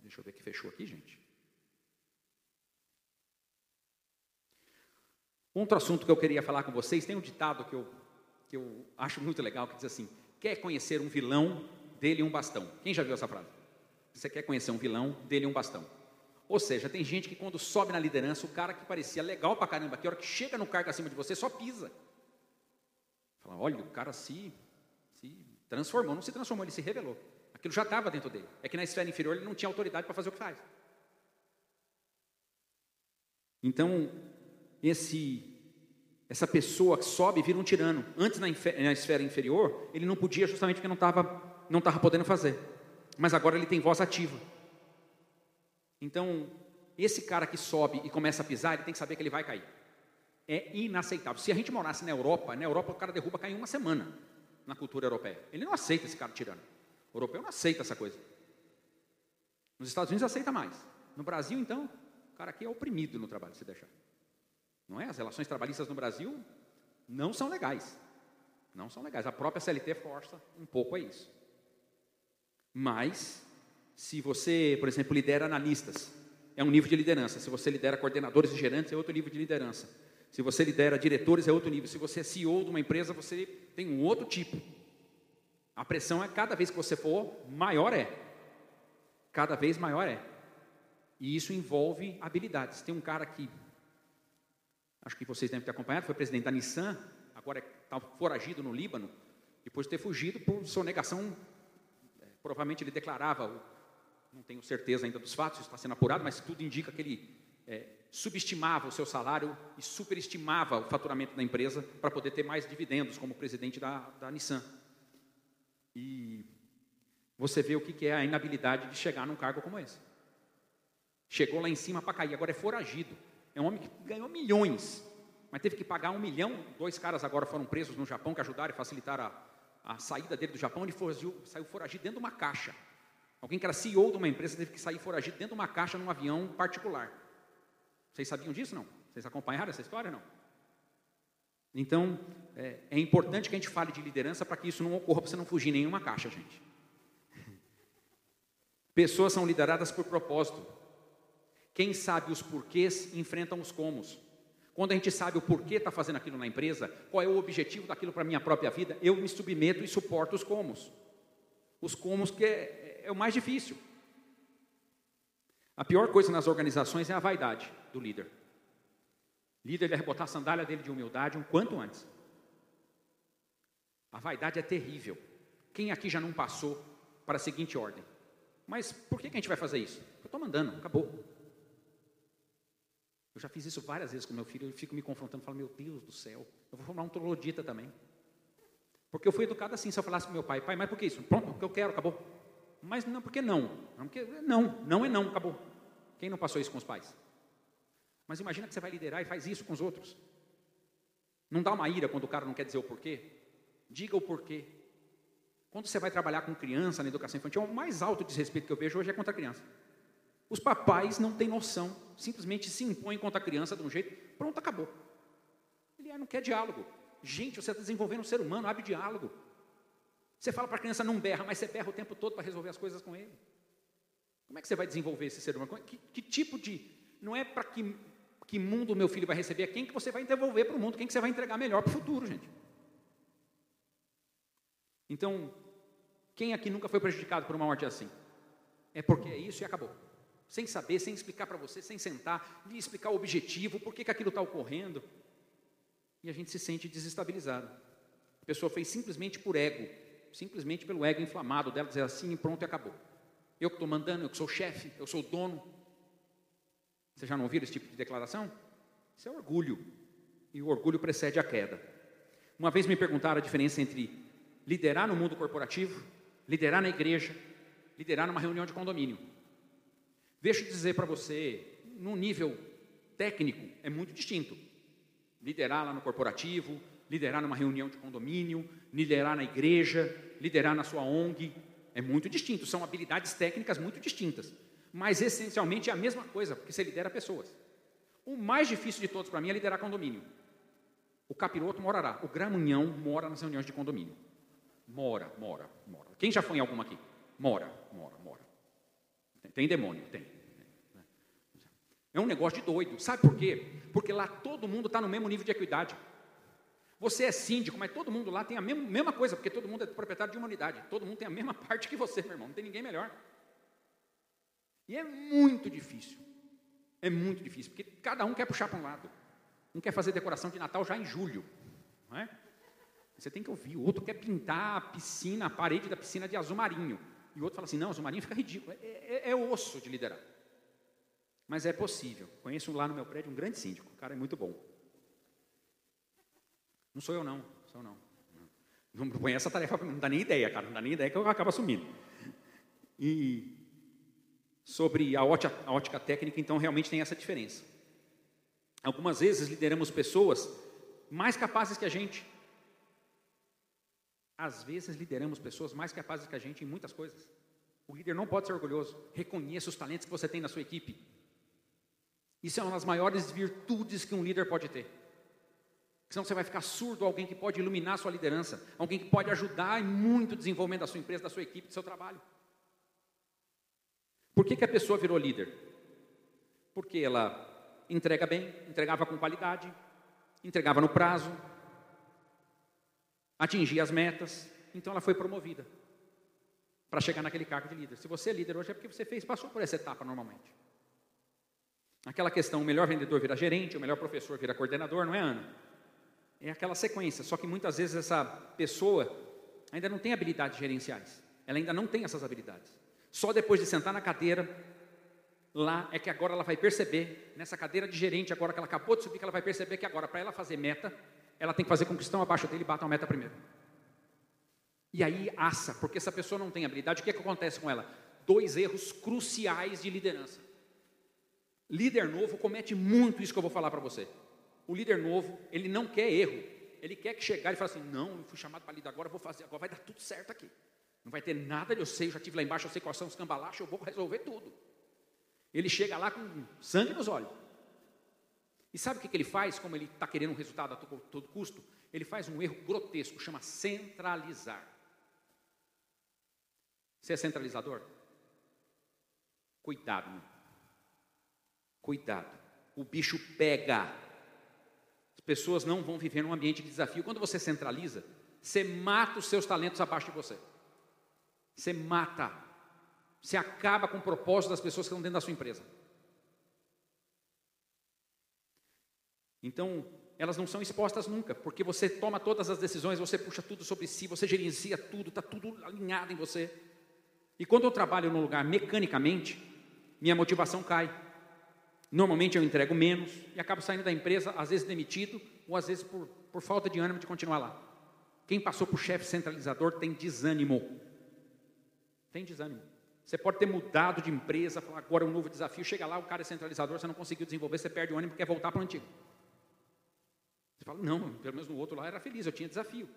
deixa eu ver que fechou aqui, gente. Outro assunto que eu queria falar com vocês, tem um ditado que eu, que eu acho muito legal, que diz assim, quer conhecer um vilão, dele um bastão. Quem já viu essa frase? Você quer conhecer um vilão, dele um bastão. Ou seja, tem gente que quando sobe na liderança, o cara que parecia legal pra caramba, que a hora que chega no cargo acima de você, só pisa. Fala, olha, o cara se, se transformou, não se transformou, ele se revelou. Aquilo já estava dentro dele. É que na esfera inferior ele não tinha autoridade para fazer o que faz. Então, esse, essa pessoa que sobe vira um tirano. Antes, na, na esfera inferior, ele não podia justamente porque não estava não tava podendo fazer mas agora ele tem voz ativa. Então, esse cara que sobe e começa a pisar, ele tem que saber que ele vai cair. É inaceitável. Se a gente morasse na Europa, na Europa o cara derruba cair em uma semana na cultura europeia. Ele não aceita esse cara tirando. O europeu não aceita essa coisa. Nos Estados Unidos aceita mais. No Brasil, então, o cara aqui é oprimido no trabalho, se deixar. Não é? As relações trabalhistas no Brasil não são legais. Não são legais. A própria CLT força um pouco a isso. Mas, se você, por exemplo, lidera analistas, é um nível de liderança. Se você lidera coordenadores e gerentes, é outro nível de liderança. Se você lidera diretores, é outro nível. Se você é CEO de uma empresa, você tem um outro tipo. A pressão é cada vez que você for, maior é. Cada vez maior é. E isso envolve habilidades. Tem um cara que, acho que vocês devem ter acompanhado, foi presidente da Nissan, agora está foragido no Líbano, depois de ter fugido por sonegação Provavelmente ele declarava, não tenho certeza ainda dos fatos, está sendo apurado, mas tudo indica que ele é, subestimava o seu salário e superestimava o faturamento da empresa para poder ter mais dividendos como presidente da, da Nissan. E você vê o que é a inabilidade de chegar num cargo como esse. Chegou lá em cima para cair, agora é foragido. É um homem que ganhou milhões, mas teve que pagar um milhão. Dois caras agora foram presos no Japão que ajudaram e facilitaram a, a saída dele do Japão. Ele saiu foragido dentro de uma caixa. Alguém que era CEO de uma empresa teve que sair foragido dentro de uma caixa num avião particular. Vocês sabiam disso, não? Vocês acompanharam essa história, não? Então, é, é importante que a gente fale de liderança para que isso não ocorra, para você não fugir nenhuma caixa, gente. Pessoas são lideradas por propósito. Quem sabe os porquês enfrentam os comos. Quando a gente sabe o porquê está fazendo aquilo na empresa, qual é o objetivo daquilo para a minha própria vida, eu me submeto e suporto os comos. Os comos que é, é o mais difícil. A pior coisa nas organizações é a vaidade do líder. O líder deve botar a sandália dele de humildade um quanto antes. A vaidade é terrível. Quem aqui já não passou para a seguinte ordem? Mas por que, que a gente vai fazer isso? Eu estou mandando, acabou. Eu já fiz isso várias vezes com meu filho, eu fico me confrontando, falo, meu Deus do céu, eu vou formar um troglodita também. Porque eu fui educado assim, se eu falasse para meu pai, pai, mas por que isso? Pronto, porque eu quero, acabou. Mas não, por que não? Não, porque, não, não é não, acabou. Quem não passou isso com os pais? Mas imagina que você vai liderar e faz isso com os outros. Não dá uma ira quando o cara não quer dizer o porquê? Diga o porquê. Quando você vai trabalhar com criança na educação infantil, o mais alto desrespeito que eu vejo hoje é contra a criança. Os papais não têm noção, simplesmente se impõem contra a criança de um jeito, pronto, acabou. Ele não quer diálogo. Gente, você está desenvolvendo um ser humano, abre diálogo. Você fala para a criança não berra, mas você berra o tempo todo para resolver as coisas com ele. Como é que você vai desenvolver esse ser humano? Que, que tipo de. Não é para que, que mundo meu filho vai receber, é quem que você vai devolver para o mundo, quem que você vai entregar melhor para o futuro, gente. Então, quem aqui nunca foi prejudicado por uma morte assim? É porque é isso e acabou. Sem saber, sem explicar para você, sem sentar, lhe explicar o objetivo, por que, que aquilo está ocorrendo. E a gente se sente desestabilizado. A pessoa fez simplesmente por ego, simplesmente pelo ego inflamado dela, dizer assim e pronto e acabou. Eu que estou mandando, eu que sou chefe, eu sou o dono. Você já não ouviram esse tipo de declaração? Isso é orgulho. E o orgulho precede a queda. Uma vez me perguntaram a diferença entre liderar no mundo corporativo, liderar na igreja, liderar numa reunião de condomínio. Deixa eu dizer para você, no nível técnico, é muito distinto. Liderar lá no corporativo, liderar numa reunião de condomínio, liderar na igreja, liderar na sua ONG, é muito distinto, são habilidades técnicas muito distintas, mas essencialmente é a mesma coisa, porque você lidera pessoas. O mais difícil de todos para mim é liderar condomínio. O capiroto morará, o gramunhão mora nas reuniões de condomínio. Mora, mora, mora. Quem já foi em alguma aqui? Mora, mora, mora. Tem, tem demônio, tem. É um negócio de doido. Sabe por quê? Porque lá todo mundo está no mesmo nível de equidade. Você é síndico, mas todo mundo lá tem a mesma, coisa, porque todo mundo é proprietário de uma unidade. Todo mundo tem a mesma parte que você, meu irmão. Não tem ninguém melhor. E é muito difícil. É muito difícil, porque cada um quer puxar para um lado. Um quer fazer decoração de Natal já em julho. Não é? Você tem que ouvir. O outro quer pintar a piscina, a parede da piscina de azul marinho. E o outro fala assim: não, azul marinho fica ridículo. É, é, é osso de liderar. Mas é possível. Conheço lá no meu prédio um grande síndico. O cara é muito bom. Não sou eu, não. Sou eu, não. Não põe essa tarefa. Não dá nem ideia, cara. Não dá nem ideia que eu acabo assumindo. E sobre a ótica, a ótica técnica, então, realmente tem essa diferença. Algumas vezes lideramos pessoas mais capazes que a gente. Às vezes lideramos pessoas mais capazes que a gente em muitas coisas. O líder não pode ser orgulhoso. Reconheça os talentos que você tem na sua equipe. Isso é uma das maiores virtudes que um líder pode ter. Senão você vai ficar surdo a alguém que pode iluminar a sua liderança, alguém que pode ajudar em muito desenvolvimento da sua empresa, da sua equipe, do seu trabalho. Por que, que a pessoa virou líder? Porque ela entrega bem, entregava com qualidade, entregava no prazo, atingia as metas, então ela foi promovida para chegar naquele cargo de líder. Se você é líder hoje é porque você fez, passou por essa etapa normalmente. Aquela questão, o melhor vendedor vira gerente, o melhor professor vira coordenador, não é, Ana? É aquela sequência, só que muitas vezes essa pessoa ainda não tem habilidades gerenciais. Ela ainda não tem essas habilidades. Só depois de sentar na cadeira, lá é que agora ela vai perceber, nessa cadeira de gerente, agora que ela acabou de subir, que ela vai perceber que agora, para ela fazer meta, ela tem que fazer com que estão abaixo dele e batam a meta primeiro. E aí assa, porque essa pessoa não tem habilidade, o que, é que acontece com ela? Dois erros cruciais de liderança. Líder novo comete muito isso que eu vou falar para você. O líder novo, ele não quer erro. Ele quer que chegar e falar assim: não, eu fui chamado para líder agora, vou fazer, agora vai dar tudo certo aqui. Não vai ter nada, eu sei, eu já estive lá embaixo, eu sei quais são os cambalachos, eu vou resolver tudo. Ele chega lá com sangue nos olhos. E sabe o que, que ele faz, como ele está querendo um resultado a todo custo? Ele faz um erro grotesco, chama centralizar. Você é centralizador? Cuidado, meu. Cuidado. O bicho pega. As pessoas não vão viver num ambiente de desafio. Quando você centraliza, você mata os seus talentos abaixo de você. Você mata. Você acaba com o propósito das pessoas que estão dentro da sua empresa. Então, elas não são expostas nunca, porque você toma todas as decisões, você puxa tudo sobre si, você gerencia tudo, está tudo alinhado em você. E quando eu trabalho num lugar mecanicamente, minha motivação cai. Normalmente eu entrego menos e acabo saindo da empresa, às vezes demitido, ou às vezes por, por falta de ânimo de continuar lá. Quem passou por chefe centralizador tem desânimo. Tem desânimo. Você pode ter mudado de empresa, falar agora é um novo desafio, chega lá, o cara é centralizador, você não conseguiu desenvolver, você perde o ânimo quer voltar para o antigo. Você fala, não, pelo menos no outro lá era feliz, eu tinha desafio.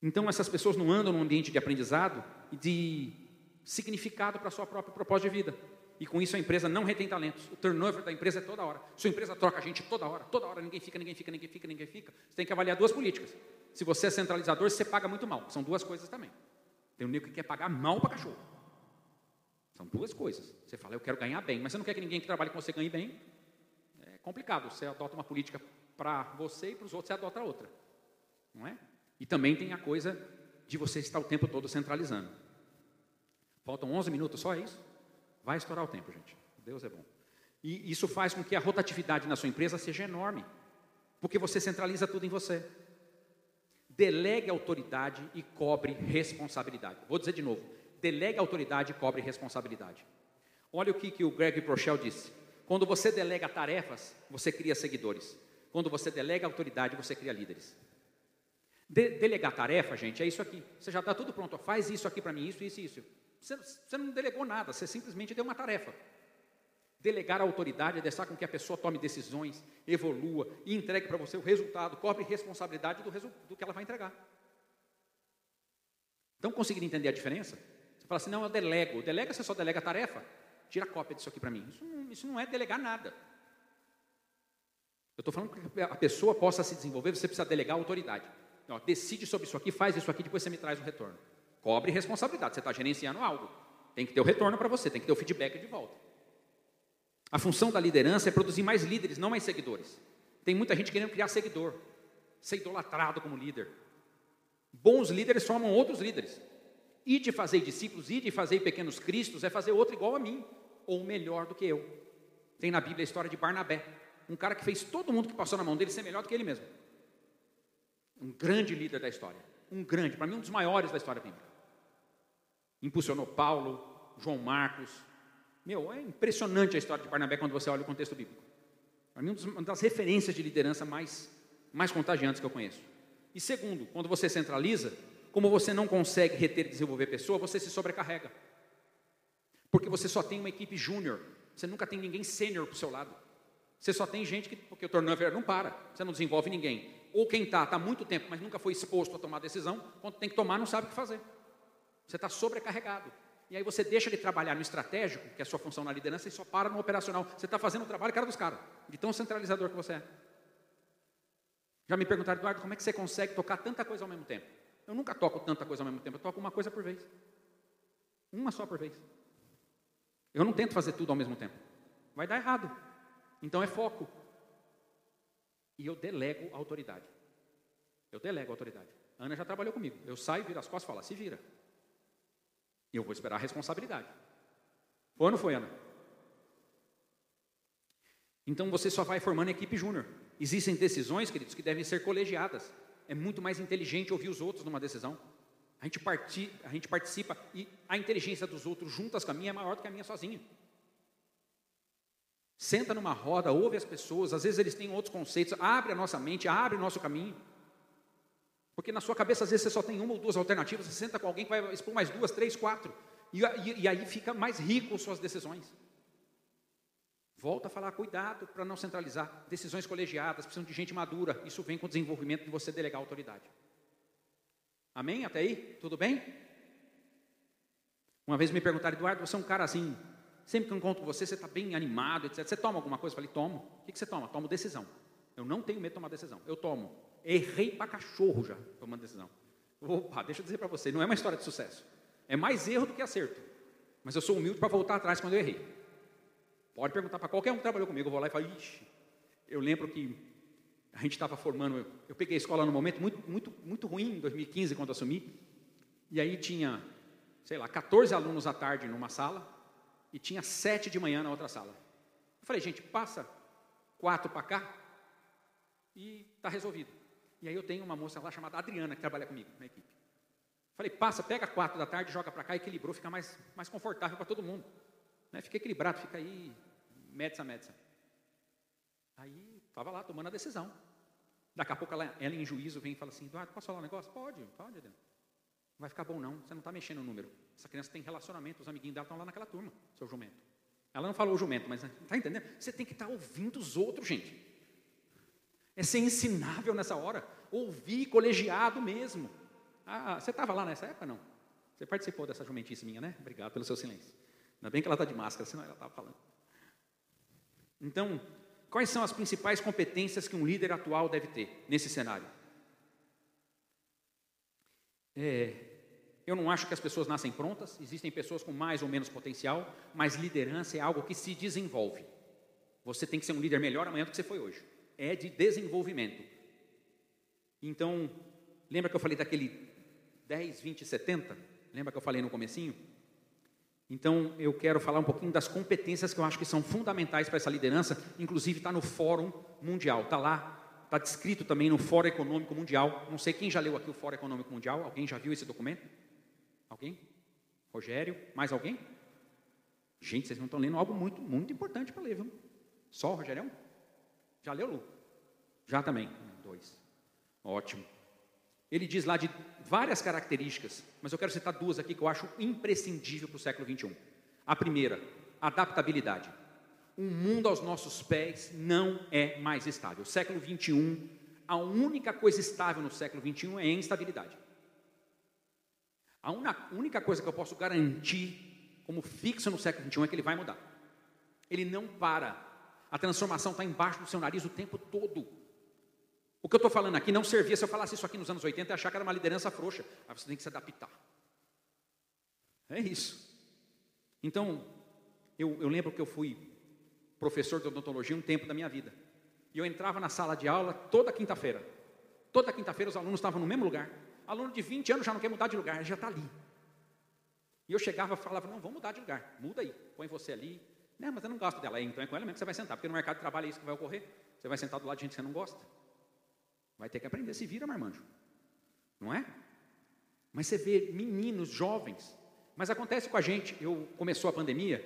Então essas pessoas não andam num ambiente de aprendizado e de significado para a sua própria propósito de vida. E com isso a empresa não retém talentos. O turnover da empresa é toda hora. Sua empresa troca a gente toda hora, toda hora, ninguém fica, ninguém fica, ninguém fica, ninguém fica. Você tem que avaliar duas políticas. Se você é centralizador, você paga muito mal. São duas coisas também. Tem um nego que quer pagar mal para cachorro. São duas coisas. Você fala, eu quero ganhar bem, mas você não quer que ninguém que trabalhe com você ganhe bem. É complicado. Você adota uma política para você e para os outros você adota outra. Não é? E também tem a coisa de você estar o tempo todo centralizando. Faltam 11 minutos, só isso? Vai estourar o tempo, gente. Deus é bom. E isso faz com que a rotatividade na sua empresa seja enorme, porque você centraliza tudo em você delegue autoridade e cobre responsabilidade. Vou dizer de novo: delegue autoridade e cobre responsabilidade. Olha o que, que o Greg Prochel disse: quando você delega tarefas, você cria seguidores. Quando você delega autoridade, você cria líderes. De, delegar tarefa, gente, é isso aqui. Você já está tudo pronto. Faz isso aqui para mim, isso, isso, isso. Você, você não delegou nada, você simplesmente deu uma tarefa. Delegar a autoridade é deixar com que a pessoa tome decisões, evolua e entregue para você o resultado, cobre responsabilidade do, do que ela vai entregar. Então, conseguindo entender a diferença? Você fala assim: não, eu delego. Delega, você só delega a tarefa. Tira a cópia disso aqui para mim. Isso não, isso não é delegar nada. Eu estou falando que a pessoa possa se desenvolver, você precisa delegar a autoridade. Decide sobre isso aqui, faz isso aqui, depois você me traz o retorno. Cobre responsabilidade. Você está gerenciando algo. Tem que ter o retorno para você, tem que ter o feedback de volta. A função da liderança é produzir mais líderes, não mais seguidores. Tem muita gente querendo criar seguidor, ser idolatrado como líder. Bons líderes formam outros líderes. E de fazer discípulos, e de fazer pequenos cristos, é fazer outro igual a mim, ou melhor do que eu. Tem na Bíblia a história de Barnabé, um cara que fez todo mundo que passou na mão dele ser melhor do que ele mesmo. Um grande líder da história, um grande, para mim um dos maiores da história bíblica. Impulsionou Paulo, João Marcos, meu, é impressionante a história de Barnabé quando você olha o contexto bíblico. Para mim, uma das referências de liderança mais, mais contagiantes que eu conheço. E segundo, quando você centraliza, como você não consegue reter e desenvolver pessoa, você se sobrecarrega. Porque você só tem uma equipe júnior, você nunca tem ninguém sênior para o seu lado. Você só tem gente que, porque o turnover não para, você não desenvolve ninguém. Ou quem está, está muito tempo, mas nunca foi exposto a tomar decisão, quando tem que tomar, não sabe o que fazer. Você está sobrecarregado. E aí você deixa de trabalhar no estratégico, que é a sua função na liderança, e só para no operacional. Você está fazendo o trabalho cara dos caras, de tão centralizador que você é. Já me perguntaram, Eduardo, como é que você consegue tocar tanta coisa ao mesmo tempo? Eu nunca toco tanta coisa ao mesmo tempo, eu toco uma coisa por vez. Uma só por vez. Eu não tento fazer tudo ao mesmo tempo. Vai dar errado. Então é foco. E eu delego a autoridade. Eu delego a autoridade. A Ana já trabalhou comigo. Eu saio, viro as costas e falo, se vira. E eu vou esperar a responsabilidade. Foi ou não foi, Ana? Então você só vai formando equipe júnior. Existem decisões, queridos, que devem ser colegiadas. É muito mais inteligente ouvir os outros numa decisão. A gente, participa, a gente participa e a inteligência dos outros juntas com a minha é maior do que a minha sozinha. Senta numa roda, ouve as pessoas, às vezes eles têm outros conceitos, abre a nossa mente, abre o nosso caminho. Porque na sua cabeça, às vezes, você só tem uma ou duas alternativas, você senta com alguém que vai expor mais duas, três, quatro. E, e, e aí fica mais rico suas decisões. Volta a falar, cuidado para não centralizar. Decisões colegiadas, precisam de gente madura. Isso vem com o desenvolvimento de você delegar autoridade. Amém? Até aí? Tudo bem? Uma vez me perguntaram, Eduardo, você é um cara assim, sempre que eu encontro você, você está bem animado, etc. Você toma alguma coisa? Eu falei, tomo. O que você toma? Tomo decisão. Eu não tenho medo de tomar decisão. Eu tomo. Errei para cachorro já, tomando decisão. Opa, deixa eu dizer para você, não é uma história de sucesso. É mais erro do que acerto. Mas eu sou humilde para voltar atrás quando eu errei. Pode perguntar para qualquer um que trabalhou comigo. Eu vou lá e falo, ixi, eu lembro que a gente estava formando, eu peguei a escola num momento muito, muito, muito ruim, em 2015, quando assumi, e aí tinha, sei lá, 14 alunos à tarde numa sala, e tinha sete de manhã na outra sala. Eu falei, gente, passa quatro para cá, e está resolvido. E aí eu tenho uma moça lá chamada Adriana, que trabalha comigo na equipe. Falei, passa, pega quatro da tarde, joga para cá, equilibrou, fica mais, mais confortável para todo mundo. Né? Fica equilibrado, fica aí, medsa, medsa. Aí, estava lá tomando a decisão. Daqui a pouco ela, ela em juízo vem e fala assim, Eduardo, posso falar um negócio? Pode, pode, Adriano. Não vai ficar bom não, você não está mexendo no número. Essa criança tem relacionamento, os amiguinhos dela estão lá naquela turma, seu jumento. Ela não falou jumento, mas está entendendo? Você tem que estar tá ouvindo os outros, gente. É ser ensinável nessa hora. Ouvir colegiado mesmo. Ah, você estava lá nessa época, não? Você participou dessa jumentice minha, né? Obrigado pelo seu silêncio. Ainda bem que ela está de máscara, senão ela estava falando. Então, Quais são as principais competências que um líder atual deve ter nesse cenário? É, eu não acho que as pessoas nascem prontas, existem pessoas com mais ou menos potencial, mas liderança é algo que se desenvolve. Você tem que ser um líder melhor amanhã do que você foi hoje. É de desenvolvimento. Então, lembra que eu falei daquele 10, 20, 70? Lembra que eu falei no comecinho? Então, eu quero falar um pouquinho das competências que eu acho que são fundamentais para essa liderança, inclusive está no Fórum Mundial, está lá, está descrito também no Fórum Econômico Mundial. Não sei quem já leu aqui o Fórum Econômico Mundial, alguém já viu esse documento? Alguém? Rogério? Mais alguém? Gente, vocês não estão lendo algo muito, muito importante para ler, viu? Só o Rogério? Já leu, Lu? Já também. Dois. Ótimo. Ele diz lá de várias características, mas eu quero citar duas aqui que eu acho imprescindível para o século 21. A primeira, adaptabilidade. O mundo aos nossos pés não é mais estável. O século 21, a única coisa estável no século 21 é a instabilidade. A única coisa que eu posso garantir como fixo no século 21 é que ele vai mudar. Ele não para. A transformação está embaixo do seu nariz o tempo todo. O que eu estou falando aqui não servia se eu falasse isso aqui nos anos 80 e achar que era uma liderança frouxa. Aí você tem que se adaptar. É isso. Então, eu, eu lembro que eu fui professor de odontologia um tempo da minha vida. E eu entrava na sala de aula toda quinta-feira. Toda quinta-feira os alunos estavam no mesmo lugar. Aluno de 20 anos já não quer mudar de lugar, já está ali. E eu chegava e falava, não, vamos mudar de lugar, muda aí, põe você ali. Não, mas eu não gosto dela, então é com ela mesmo que você vai sentar, porque no mercado de trabalho é isso que vai ocorrer. Você vai sentar do lado de gente que você não gosta. Vai ter que aprender, se vira, marmanjo. Não é? Mas você vê meninos jovens. Mas acontece com a gente. Eu começou a pandemia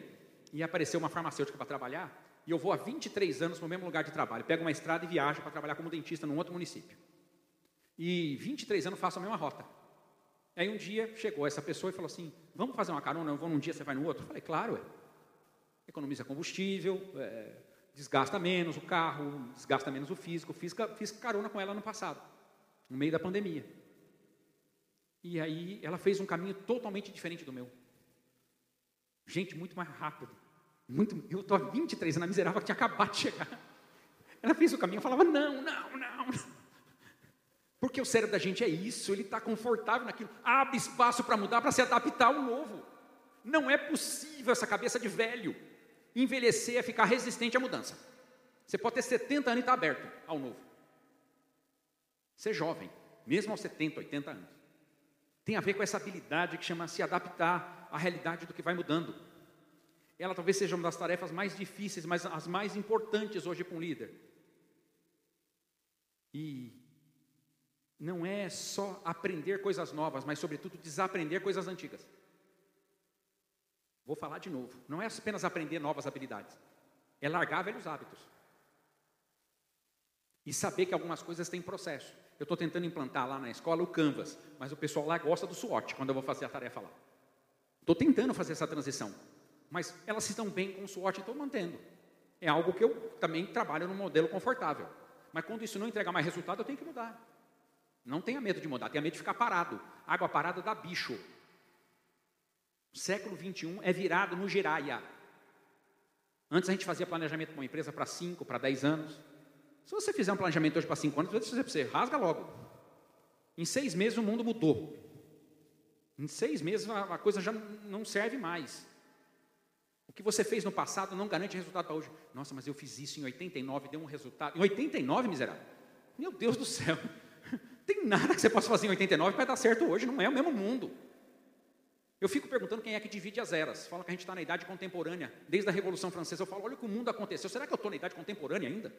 e apareceu uma farmacêutica para trabalhar. E eu vou há 23 anos no mesmo lugar de trabalho. Pego uma estrada e viajo para trabalhar como dentista num outro município. E 23 anos faço a mesma rota. Aí um dia chegou essa pessoa e falou assim: Vamos fazer uma carona? Eu vou num dia, você vai no outro? Eu falei: Claro, é. Economiza combustível, é, desgasta menos o carro, desgasta menos o físico. Fiz, fiz carona com ela no passado, no meio da pandemia. E aí ela fez um caminho totalmente diferente do meu. Gente, muito mais rápido. Muito, eu estou há 23 anos, a miserável que tinha acabado de chegar. Ela fez o caminho, eu falava, não, não, não. Porque o cérebro da gente é isso, ele está confortável naquilo. Abre espaço para mudar, para se adaptar ao novo. Não é possível essa cabeça de velho. Envelhecer é ficar resistente à mudança. Você pode ter 70 anos e estar tá aberto ao novo. Ser jovem, mesmo aos 70, 80 anos. Tem a ver com essa habilidade que chama se adaptar à realidade do que vai mudando. Ela talvez seja uma das tarefas mais difíceis, mas as mais importantes hoje para um líder. E não é só aprender coisas novas, mas, sobretudo, desaprender coisas antigas. Vou falar de novo. Não é apenas aprender novas habilidades, é largar velhos hábitos. E saber que algumas coisas têm processo. Eu estou tentando implantar lá na escola o Canvas, mas o pessoal lá gosta do SWOT quando eu vou fazer a tarefa lá. Estou tentando fazer essa transição, mas elas dão bem com o SWOT e estou mantendo. É algo que eu também trabalho num modelo confortável. Mas quando isso não entregar mais resultado, eu tenho que mudar. Não tenha medo de mudar, tenha medo de ficar parado. Água parada dá bicho. O século 21 é virado no giraia. Antes a gente fazia planejamento para uma empresa para 5, para 10 anos. Se você fizer um planejamento hoje para 5 anos, eu vou dizer para você, rasga logo. Em seis meses o mundo mudou. Em seis meses a coisa já não serve mais. O que você fez no passado não garante resultado para hoje. Nossa, mas eu fiz isso em 89, deu um resultado. Em 89, miserável? Meu Deus do céu. Tem nada que você possa fazer em 89 que vai dar certo hoje, não é o mesmo mundo. Eu fico perguntando quem é que divide as eras. Fala que a gente está na idade contemporânea, desde a Revolução Francesa. Eu falo, olha o que o mundo aconteceu. Será que eu estou na idade contemporânea ainda?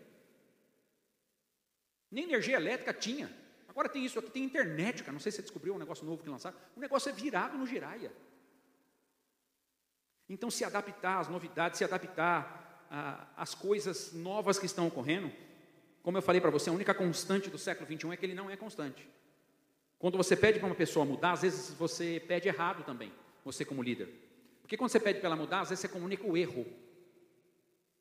Nem energia elétrica tinha. Agora tem isso aqui, tem internet, cara. Não sei se você descobriu um negócio novo que lançaram. O negócio é virado no giraia. Então, se adaptar às novidades, se adaptar às coisas novas que estão ocorrendo, como eu falei para você, a única constante do século 21 é que ele não é constante. Quando você pede para uma pessoa mudar, às vezes você pede errado também, você como líder. Porque quando você pede para ela mudar, às vezes você comunica o erro.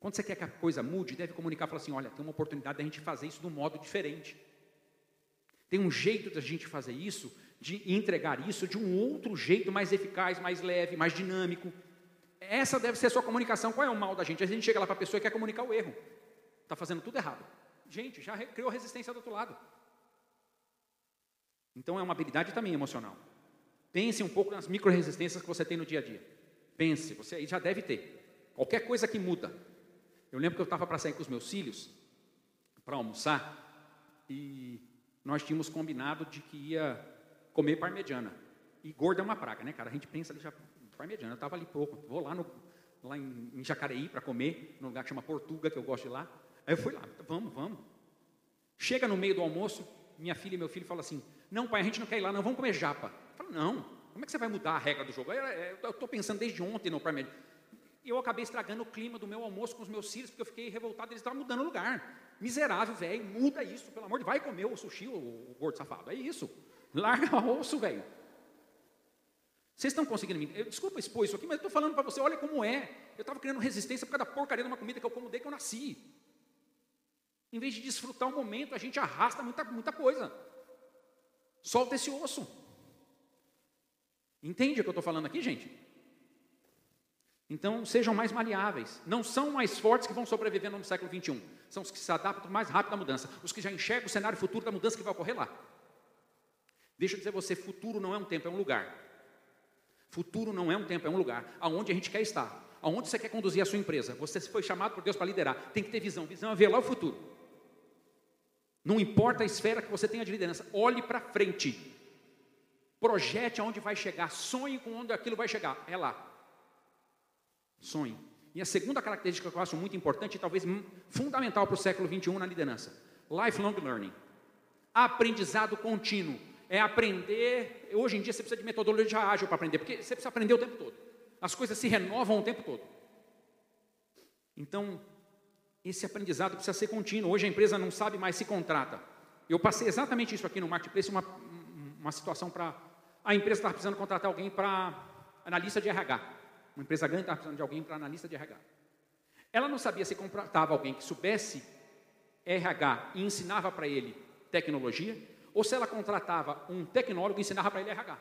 Quando você quer que a coisa mude, deve comunicar, falar assim, olha, tem uma oportunidade da gente fazer isso de um modo diferente. Tem um jeito da gente fazer isso, de entregar isso de um outro jeito mais eficaz, mais leve, mais dinâmico. Essa deve ser a sua comunicação. Qual é o mal da gente? A gente chega lá para a pessoa e quer comunicar o erro. Está fazendo tudo errado. Gente, já criou resistência do outro lado. Então é uma habilidade também emocional. Pense um pouco nas micro-resistências que você tem no dia a dia. Pense, você aí já deve ter. Qualquer coisa que muda. Eu lembro que eu estava para sair com os meus filhos para almoçar e nós tínhamos combinado de que ia comer parmegiana. E gorda é uma praga, né, cara? A gente pensa ali já parmegiana. Eu estava ali pouco, vou lá no lá em, em Jacareí para comer, num lugar que chama Portuga, que eu gosto de lá. Aí eu fui lá, vamos, vamos. Chega no meio do almoço, minha filha e meu filho falam assim: Não, pai, a gente não quer ir lá, não, vamos comer japa. Eu falo, não, como é que você vai mudar a regra do jogo? Eu estou pensando desde ontem no Parmeira. Eu acabei estragando o clima do meu almoço com os meus filhos, porque eu fiquei revoltado, eles estavam mudando o lugar. Miserável, velho, muda isso, pelo amor de vai comer o sushi, o, o gordo safado. É isso. Larga o osso, velho. Vocês estão conseguindo me. Eu, desculpa expor isso aqui, mas eu estou falando para você, olha como é. Eu estava criando resistência por causa da porcaria de uma comida que eu como desde que eu nasci. Em vez de desfrutar o momento, a gente arrasta muita, muita coisa. Solta esse osso. Entende o que eu estou falando aqui, gente? Então, sejam mais maleáveis. Não são mais fortes que vão sobreviver no século 21. São os que se adaptam mais rápido à mudança. Os que já enxergam o cenário futuro da mudança que vai ocorrer lá. Deixa eu dizer você, futuro não é um tempo, é um lugar. Futuro não é um tempo, é um lugar. Aonde a gente quer estar. Aonde você quer conduzir a sua empresa. Você foi chamado por Deus para liderar. Tem que ter visão. Visão é ver lá o futuro. Não importa a esfera que você tenha de liderança, olhe para frente. Projete aonde vai chegar, sonhe com onde aquilo vai chegar. É lá. Sonhe. E a segunda característica que eu acho muito importante e talvez fundamental para o século 21 na liderança: lifelong learning. Aprendizado contínuo. É aprender. Hoje em dia você precisa de metodologia ágil para aprender, porque você precisa aprender o tempo todo. As coisas se renovam o tempo todo. Então, esse aprendizado precisa ser contínuo. Hoje a empresa não sabe mais se contrata. Eu passei exatamente isso aqui no Marketplace, uma, uma situação para. A empresa estava precisando contratar alguém para analista de RH. Uma empresa grande estava precisando de alguém para analista de RH. Ela não sabia se contratava alguém que soubesse RH e ensinava para ele tecnologia, ou se ela contratava um tecnólogo e ensinava para ele RH.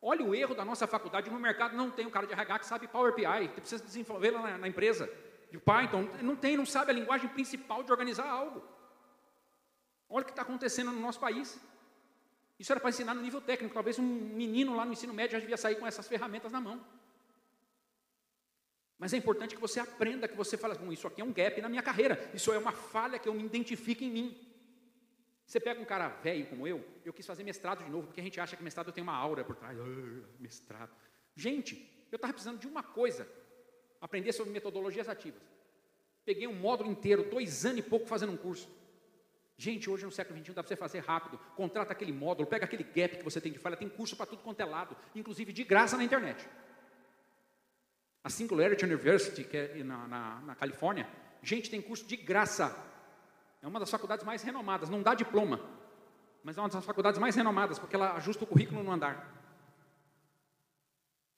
Olha o erro da nossa faculdade, no mercado não tem um cara de RH que sabe Power BI, precisa desenvolver lá na, na empresa de Python, não tem, não sabe a linguagem principal de organizar algo. Olha o que está acontecendo no nosso país. Isso era para ensinar no nível técnico. Talvez um menino lá no ensino médio já devia sair com essas ferramentas na mão. Mas é importante que você aprenda, que você fale, bom, isso aqui é um gap na minha carreira, isso é uma falha que eu me identifico em mim. Você pega um cara velho como eu, eu quis fazer mestrado de novo, porque a gente acha que mestrado tem uma aura por trás. Ah, mestrado. Gente, eu estava precisando de uma coisa aprender sobre metodologias ativas. Peguei um módulo inteiro, dois anos e pouco fazendo um curso. Gente, hoje no século XXI dá para você fazer rápido. Contrata aquele módulo, pega aquele gap que você tem de falha, tem curso para tudo quanto é lado, inclusive de graça na internet. A Singularity University, que é na, na, na Califórnia, gente, tem curso de graça. É uma das faculdades mais renomadas, não dá diploma, mas é uma das faculdades mais renomadas, porque ela ajusta o currículo no andar.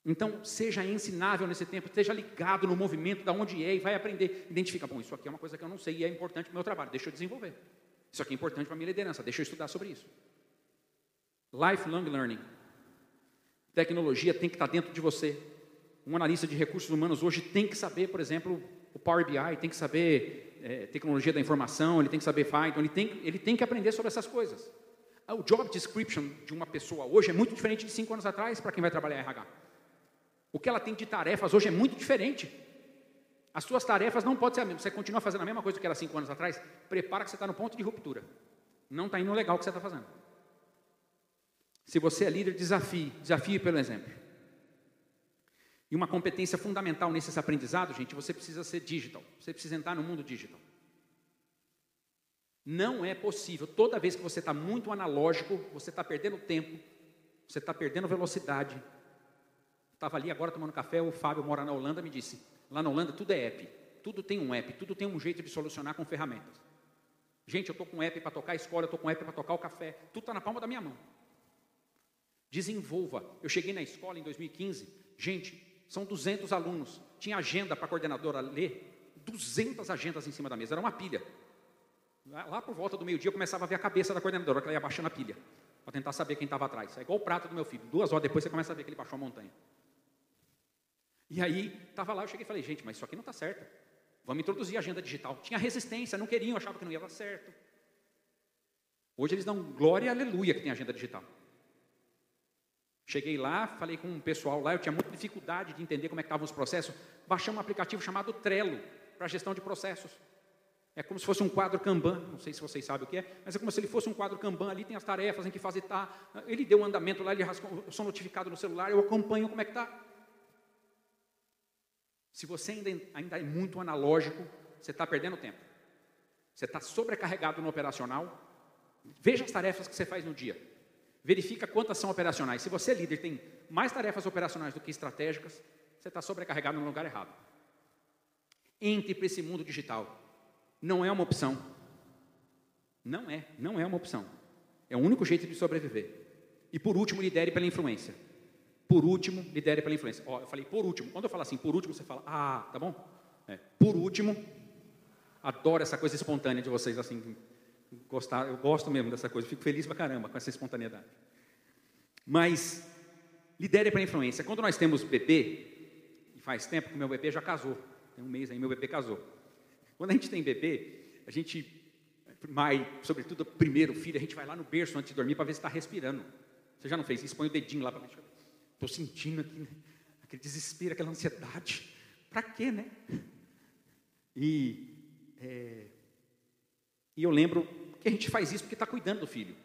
Então, seja ensinável nesse tempo, esteja ligado no movimento, da onde é, e vai aprender. Identifica, bom, isso aqui é uma coisa que eu não sei e é importante para o meu trabalho, deixa eu desenvolver. Isso aqui é importante para a minha liderança, deixa eu estudar sobre isso. Lifelong learning. Tecnologia tem que estar dentro de você. Um analista de recursos humanos hoje tem que saber, por exemplo, o Power BI, tem que saber é, tecnologia da informação, ele tem que saber Python, ele tem, ele tem que aprender sobre essas coisas. O job description de uma pessoa hoje é muito diferente de cinco anos atrás para quem vai trabalhar em RH. O que ela tem de tarefas hoje é muito diferente. As suas tarefas não podem ser a mesma. Você continua fazendo a mesma coisa que era cinco anos atrás, prepara que você está no ponto de ruptura. Não está indo legal o que você está fazendo. Se você é líder, desafie. Desafie pelo exemplo. E uma competência fundamental nesses aprendizados, gente, você precisa ser digital. Você precisa entrar no mundo digital. Não é possível. Toda vez que você está muito analógico, você está perdendo tempo, você está perdendo velocidade, Estava ali agora tomando café, o Fábio mora na Holanda, me disse, lá na Holanda tudo é app, tudo tem um app, tudo tem um jeito de solucionar com ferramentas. Gente, eu estou com app para tocar a escola, eu estou com app para tocar o café, tudo está na palma da minha mão. Desenvolva. Eu cheguei na escola em 2015, gente, são 200 alunos, tinha agenda para a coordenadora ler, 200 agendas em cima da mesa, era uma pilha. Lá por volta do meio-dia eu começava a ver a cabeça da coordenadora, que ela ia baixando a pilha, para tentar saber quem estava atrás. É igual o prato do meu filho, duas horas depois você começa a ver que ele baixou a montanha. E aí, estava lá, eu cheguei e falei, gente, mas isso aqui não está certo. Vamos introduzir a agenda digital. Tinha resistência, não queriam, achavam que não ia dar certo. Hoje eles dão glória e aleluia que tem agenda digital. Cheguei lá, falei com um pessoal lá, eu tinha muita dificuldade de entender como é que estavam os processos. Baixei um aplicativo chamado Trello para gestão de processos. É como se fosse um quadro Kanban, não sei se vocês sabem o que é, mas é como se ele fosse um quadro Kanban, ali tem as tarefas em que fazer tá. Ele deu um andamento lá, ele rascou, eu sou notificado no celular, eu acompanho como é que está. Se você ainda, ainda é muito analógico, você está perdendo tempo. Você está sobrecarregado no operacional. Veja as tarefas que você faz no dia. Verifica quantas são operacionais. Se você é líder tem mais tarefas operacionais do que estratégicas, você está sobrecarregado no lugar errado. Entre para esse mundo digital. Não é uma opção. Não é, não é uma opção. É o único jeito de sobreviver. E por último, lidere pela influência. Por último, lidere pela influência. Ó, eu falei por último. Quando eu falo assim, por último, você fala, ah, tá bom? É, por último, adoro essa coisa espontânea de vocês, assim, gostar, eu gosto mesmo dessa coisa, fico feliz pra caramba com essa espontaneidade. Mas, lidere pela influência. Quando nós temos bebê, e faz tempo que meu bebê já casou, tem um mês aí, meu bebê casou. Quando a gente tem bebê, a gente, mãe, sobretudo primeiro filho, a gente vai lá no berço antes de dormir para ver se está respirando. Você já não fez isso? Põe o dedinho lá para ver Estou sentindo aqui, né? aquele desespero, aquela ansiedade. Para quê, né? E, é, e eu lembro que a gente faz isso porque está cuidando do filho.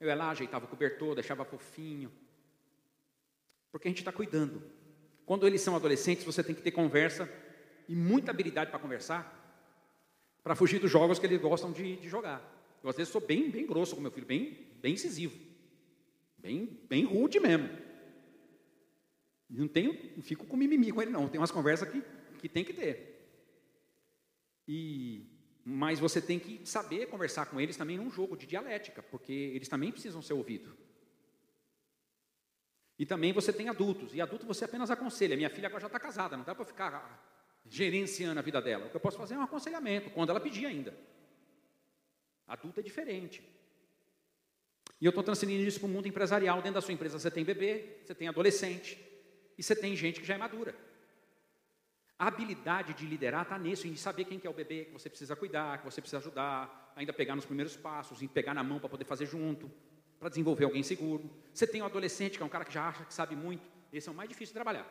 Eu ia lá, ajeitava o cobertor, deixava fofinho. Porque a gente está cuidando. Quando eles são adolescentes, você tem que ter conversa e muita habilidade para conversar, para fugir dos jogos que eles gostam de, de, jogar. Eu às vezes sou bem, bem grosso com meu filho, bem, bem incisivo, bem, bem rude mesmo. Não tenho, não fico com mimimi com ele, não. Tem umas conversas que, que tem que ter. E, mas você tem que saber conversar com eles também num jogo de dialética, porque eles também precisam ser ouvidos. E também você tem adultos, e adulto você apenas aconselha. Minha filha agora já está casada, não dá para ficar gerenciando a vida dela. O que eu posso fazer é um aconselhamento, quando ela pedir ainda. Adulto é diferente. E eu estou transferindo isso para o mundo empresarial. Dentro da sua empresa você tem bebê, você tem adolescente, e você tem gente que já é madura. A habilidade de liderar está nisso, em saber quem que é o bebê que você precisa cuidar, que você precisa ajudar, ainda pegar nos primeiros passos, em pegar na mão para poder fazer junto, para desenvolver alguém seguro. Você tem um adolescente, que é um cara que já acha que sabe muito, esse é o mais difícil de trabalhar.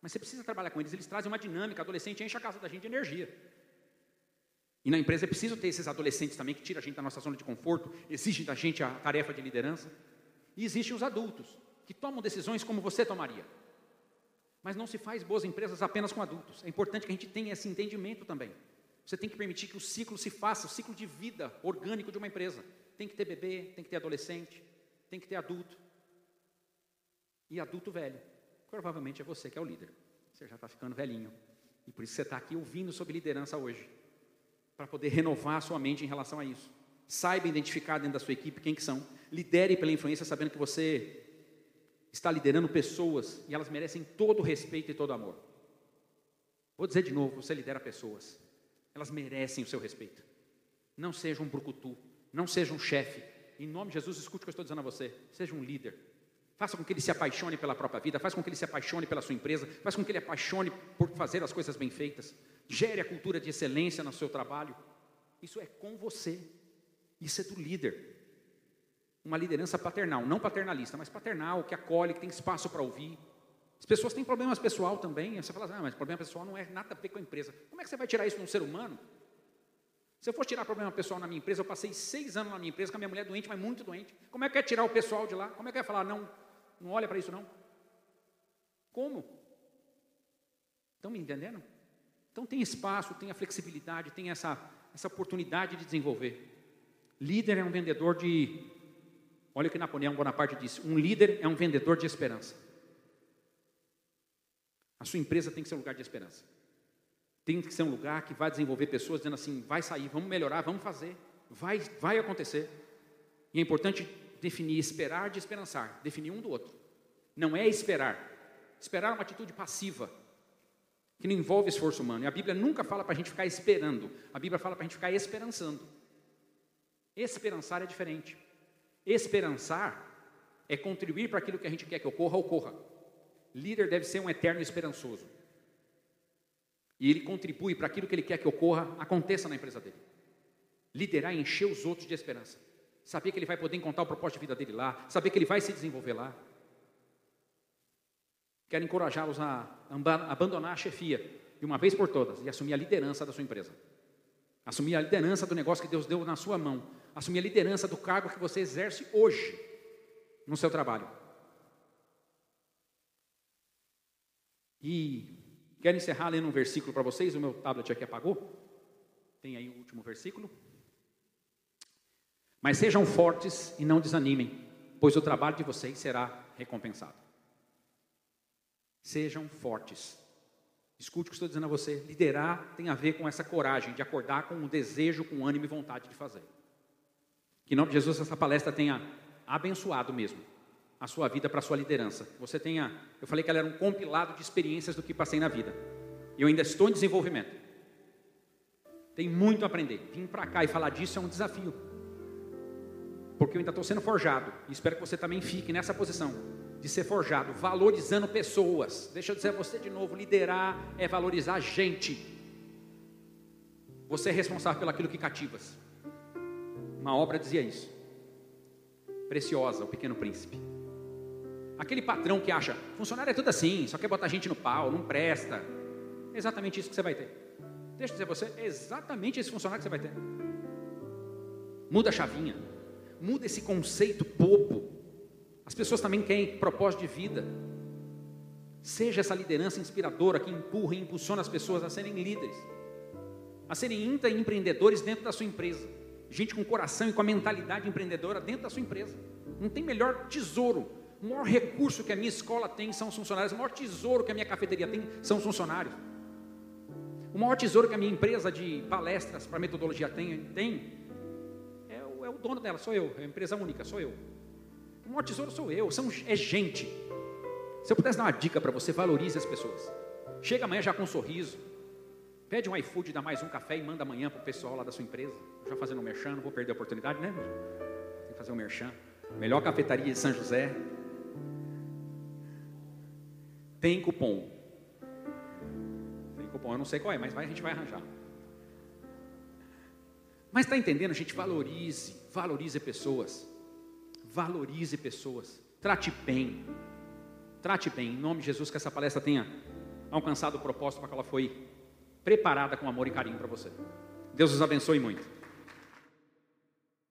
Mas você precisa trabalhar com eles, eles trazem uma dinâmica, adolescente enche a casa da gente de energia. E na empresa é preciso ter esses adolescentes também que tiram a gente da nossa zona de conforto, exigem da gente a tarefa de liderança. E existem os adultos, que tomam decisões como você tomaria. Mas não se faz boas empresas apenas com adultos. É importante que a gente tenha esse entendimento também. Você tem que permitir que o ciclo se faça, o ciclo de vida orgânico de uma empresa. Tem que ter bebê, tem que ter adolescente, tem que ter adulto. E adulto velho. Provavelmente é você que é o líder. Você já está ficando velhinho. E por isso você está aqui ouvindo sobre liderança hoje. Para poder renovar a sua mente em relação a isso. Saiba identificar dentro da sua equipe quem que são. Lidere pela influência, sabendo que você está liderando pessoas e elas merecem todo o respeito e todo o amor. Vou dizer de novo, você lidera pessoas. Elas merecem o seu respeito. Não seja um brucutu, não seja um chefe. Em nome de Jesus, escute o que eu estou dizendo a você. Seja um líder. Faça com que ele se apaixone pela própria vida, faça com que ele se apaixone pela sua empresa, faça com que ele apaixone por fazer as coisas bem feitas. Gere a cultura de excelência no seu trabalho. Isso é com você. Isso é do líder. Uma liderança paternal, não paternalista, mas paternal, que acolhe, que tem espaço para ouvir. As pessoas têm problemas pessoal também. Você fala assim, ah, mas problema pessoal não é nada a ver com a empresa. Como é que você vai tirar isso de um ser humano? Se eu for tirar problema pessoal na minha empresa, eu passei seis anos na minha empresa com a minha mulher doente, mas muito doente. Como é que é tirar o pessoal de lá? Como é que é falar, não, não olha para isso não? Como? Estão me entendendo? Então tem espaço, tem a flexibilidade, tem essa, essa oportunidade de desenvolver. Líder é um vendedor de. Olha o que Napoleão Bonaparte disse: um líder é um vendedor de esperança. A sua empresa tem que ser um lugar de esperança. Tem que ser um lugar que vai desenvolver pessoas dizendo assim: vai sair, vamos melhorar, vamos fazer, vai, vai acontecer. E é importante definir esperar de esperançar, definir um do outro. Não é esperar. Esperar é uma atitude passiva, que não envolve esforço humano. E a Bíblia nunca fala para a gente ficar esperando, a Bíblia fala para a gente ficar esperançando. Esperançar é diferente. Esperançar é contribuir para aquilo que a gente quer que ocorra, ocorra. Líder deve ser um eterno esperançoso. E ele contribui para aquilo que ele quer que ocorra, aconteça na empresa dele. Liderar é encher os outros de esperança. Saber que ele vai poder encontrar o propósito de vida dele lá, saber que ele vai se desenvolver lá. Quero encorajá-los a abandonar a chefia de uma vez por todas e assumir a liderança da sua empresa. Assumir a liderança do negócio que Deus deu na sua mão. Assumir a liderança do cargo que você exerce hoje no seu trabalho. E quero encerrar lendo um versículo para vocês. O meu tablet aqui apagou. Tem aí o último versículo. Mas sejam fortes e não desanimem, pois o trabalho de vocês será recompensado. Sejam fortes. Escute o que estou dizendo a você. Liderar tem a ver com essa coragem de acordar com um desejo, com ânimo e vontade de fazer. Que em nome de Jesus essa palestra tenha abençoado mesmo a sua vida para a sua liderança. Você tenha, eu falei que ela era um compilado de experiências do que passei na vida. Eu ainda estou em desenvolvimento. Tem muito a aprender. Vim para cá e falar disso é um desafio. Porque eu ainda estou sendo forjado. E espero que você também fique nessa posição de ser forjado, valorizando pessoas. Deixa eu dizer a você de novo: liderar é valorizar gente. Você é responsável pelo aquilo que cativas. Uma obra dizia isso. Preciosa, o pequeno príncipe. Aquele patrão que acha, funcionário é tudo assim, só quer botar gente no pau, não presta. É exatamente isso que você vai ter. Deixa eu dizer você, é exatamente esse funcionário que você vai ter. Muda a chavinha. Muda esse conceito bobo. As pessoas também querem propósito de vida. Seja essa liderança inspiradora que empurra e impulsiona as pessoas a serem líderes, a serem intraempreendedores dentro da sua empresa. Gente com coração e com a mentalidade empreendedora dentro da sua empresa. Não tem melhor tesouro o maior recurso que a minha escola tem são os funcionários. O maior tesouro que a minha cafeteria tem são os funcionários. O maior tesouro que a minha empresa de palestras para metodologia tem, tem é, o, é o dono dela, sou eu. É a empresa única, sou eu. O maior tesouro sou eu, são, é gente. Se eu pudesse dar uma dica para você, valorize as pessoas. Chega amanhã já com um sorriso. Pede um iFood, dá mais um café e manda amanhã para o pessoal lá da sua empresa. Já fazendo um merchan, não vou perder a oportunidade, né? Tem que fazer um merchan. Melhor cafetaria de São José. Tem cupom. Tem cupom, eu não sei qual é, mas vai, a gente vai arranjar. Mas está entendendo, gente? Valorize, valorize pessoas. Valorize pessoas. Trate bem. Trate bem. Em nome de Jesus, que essa palestra tenha alcançado o propósito para que ela foi preparada com amor e carinho para você. Deus os abençoe muito.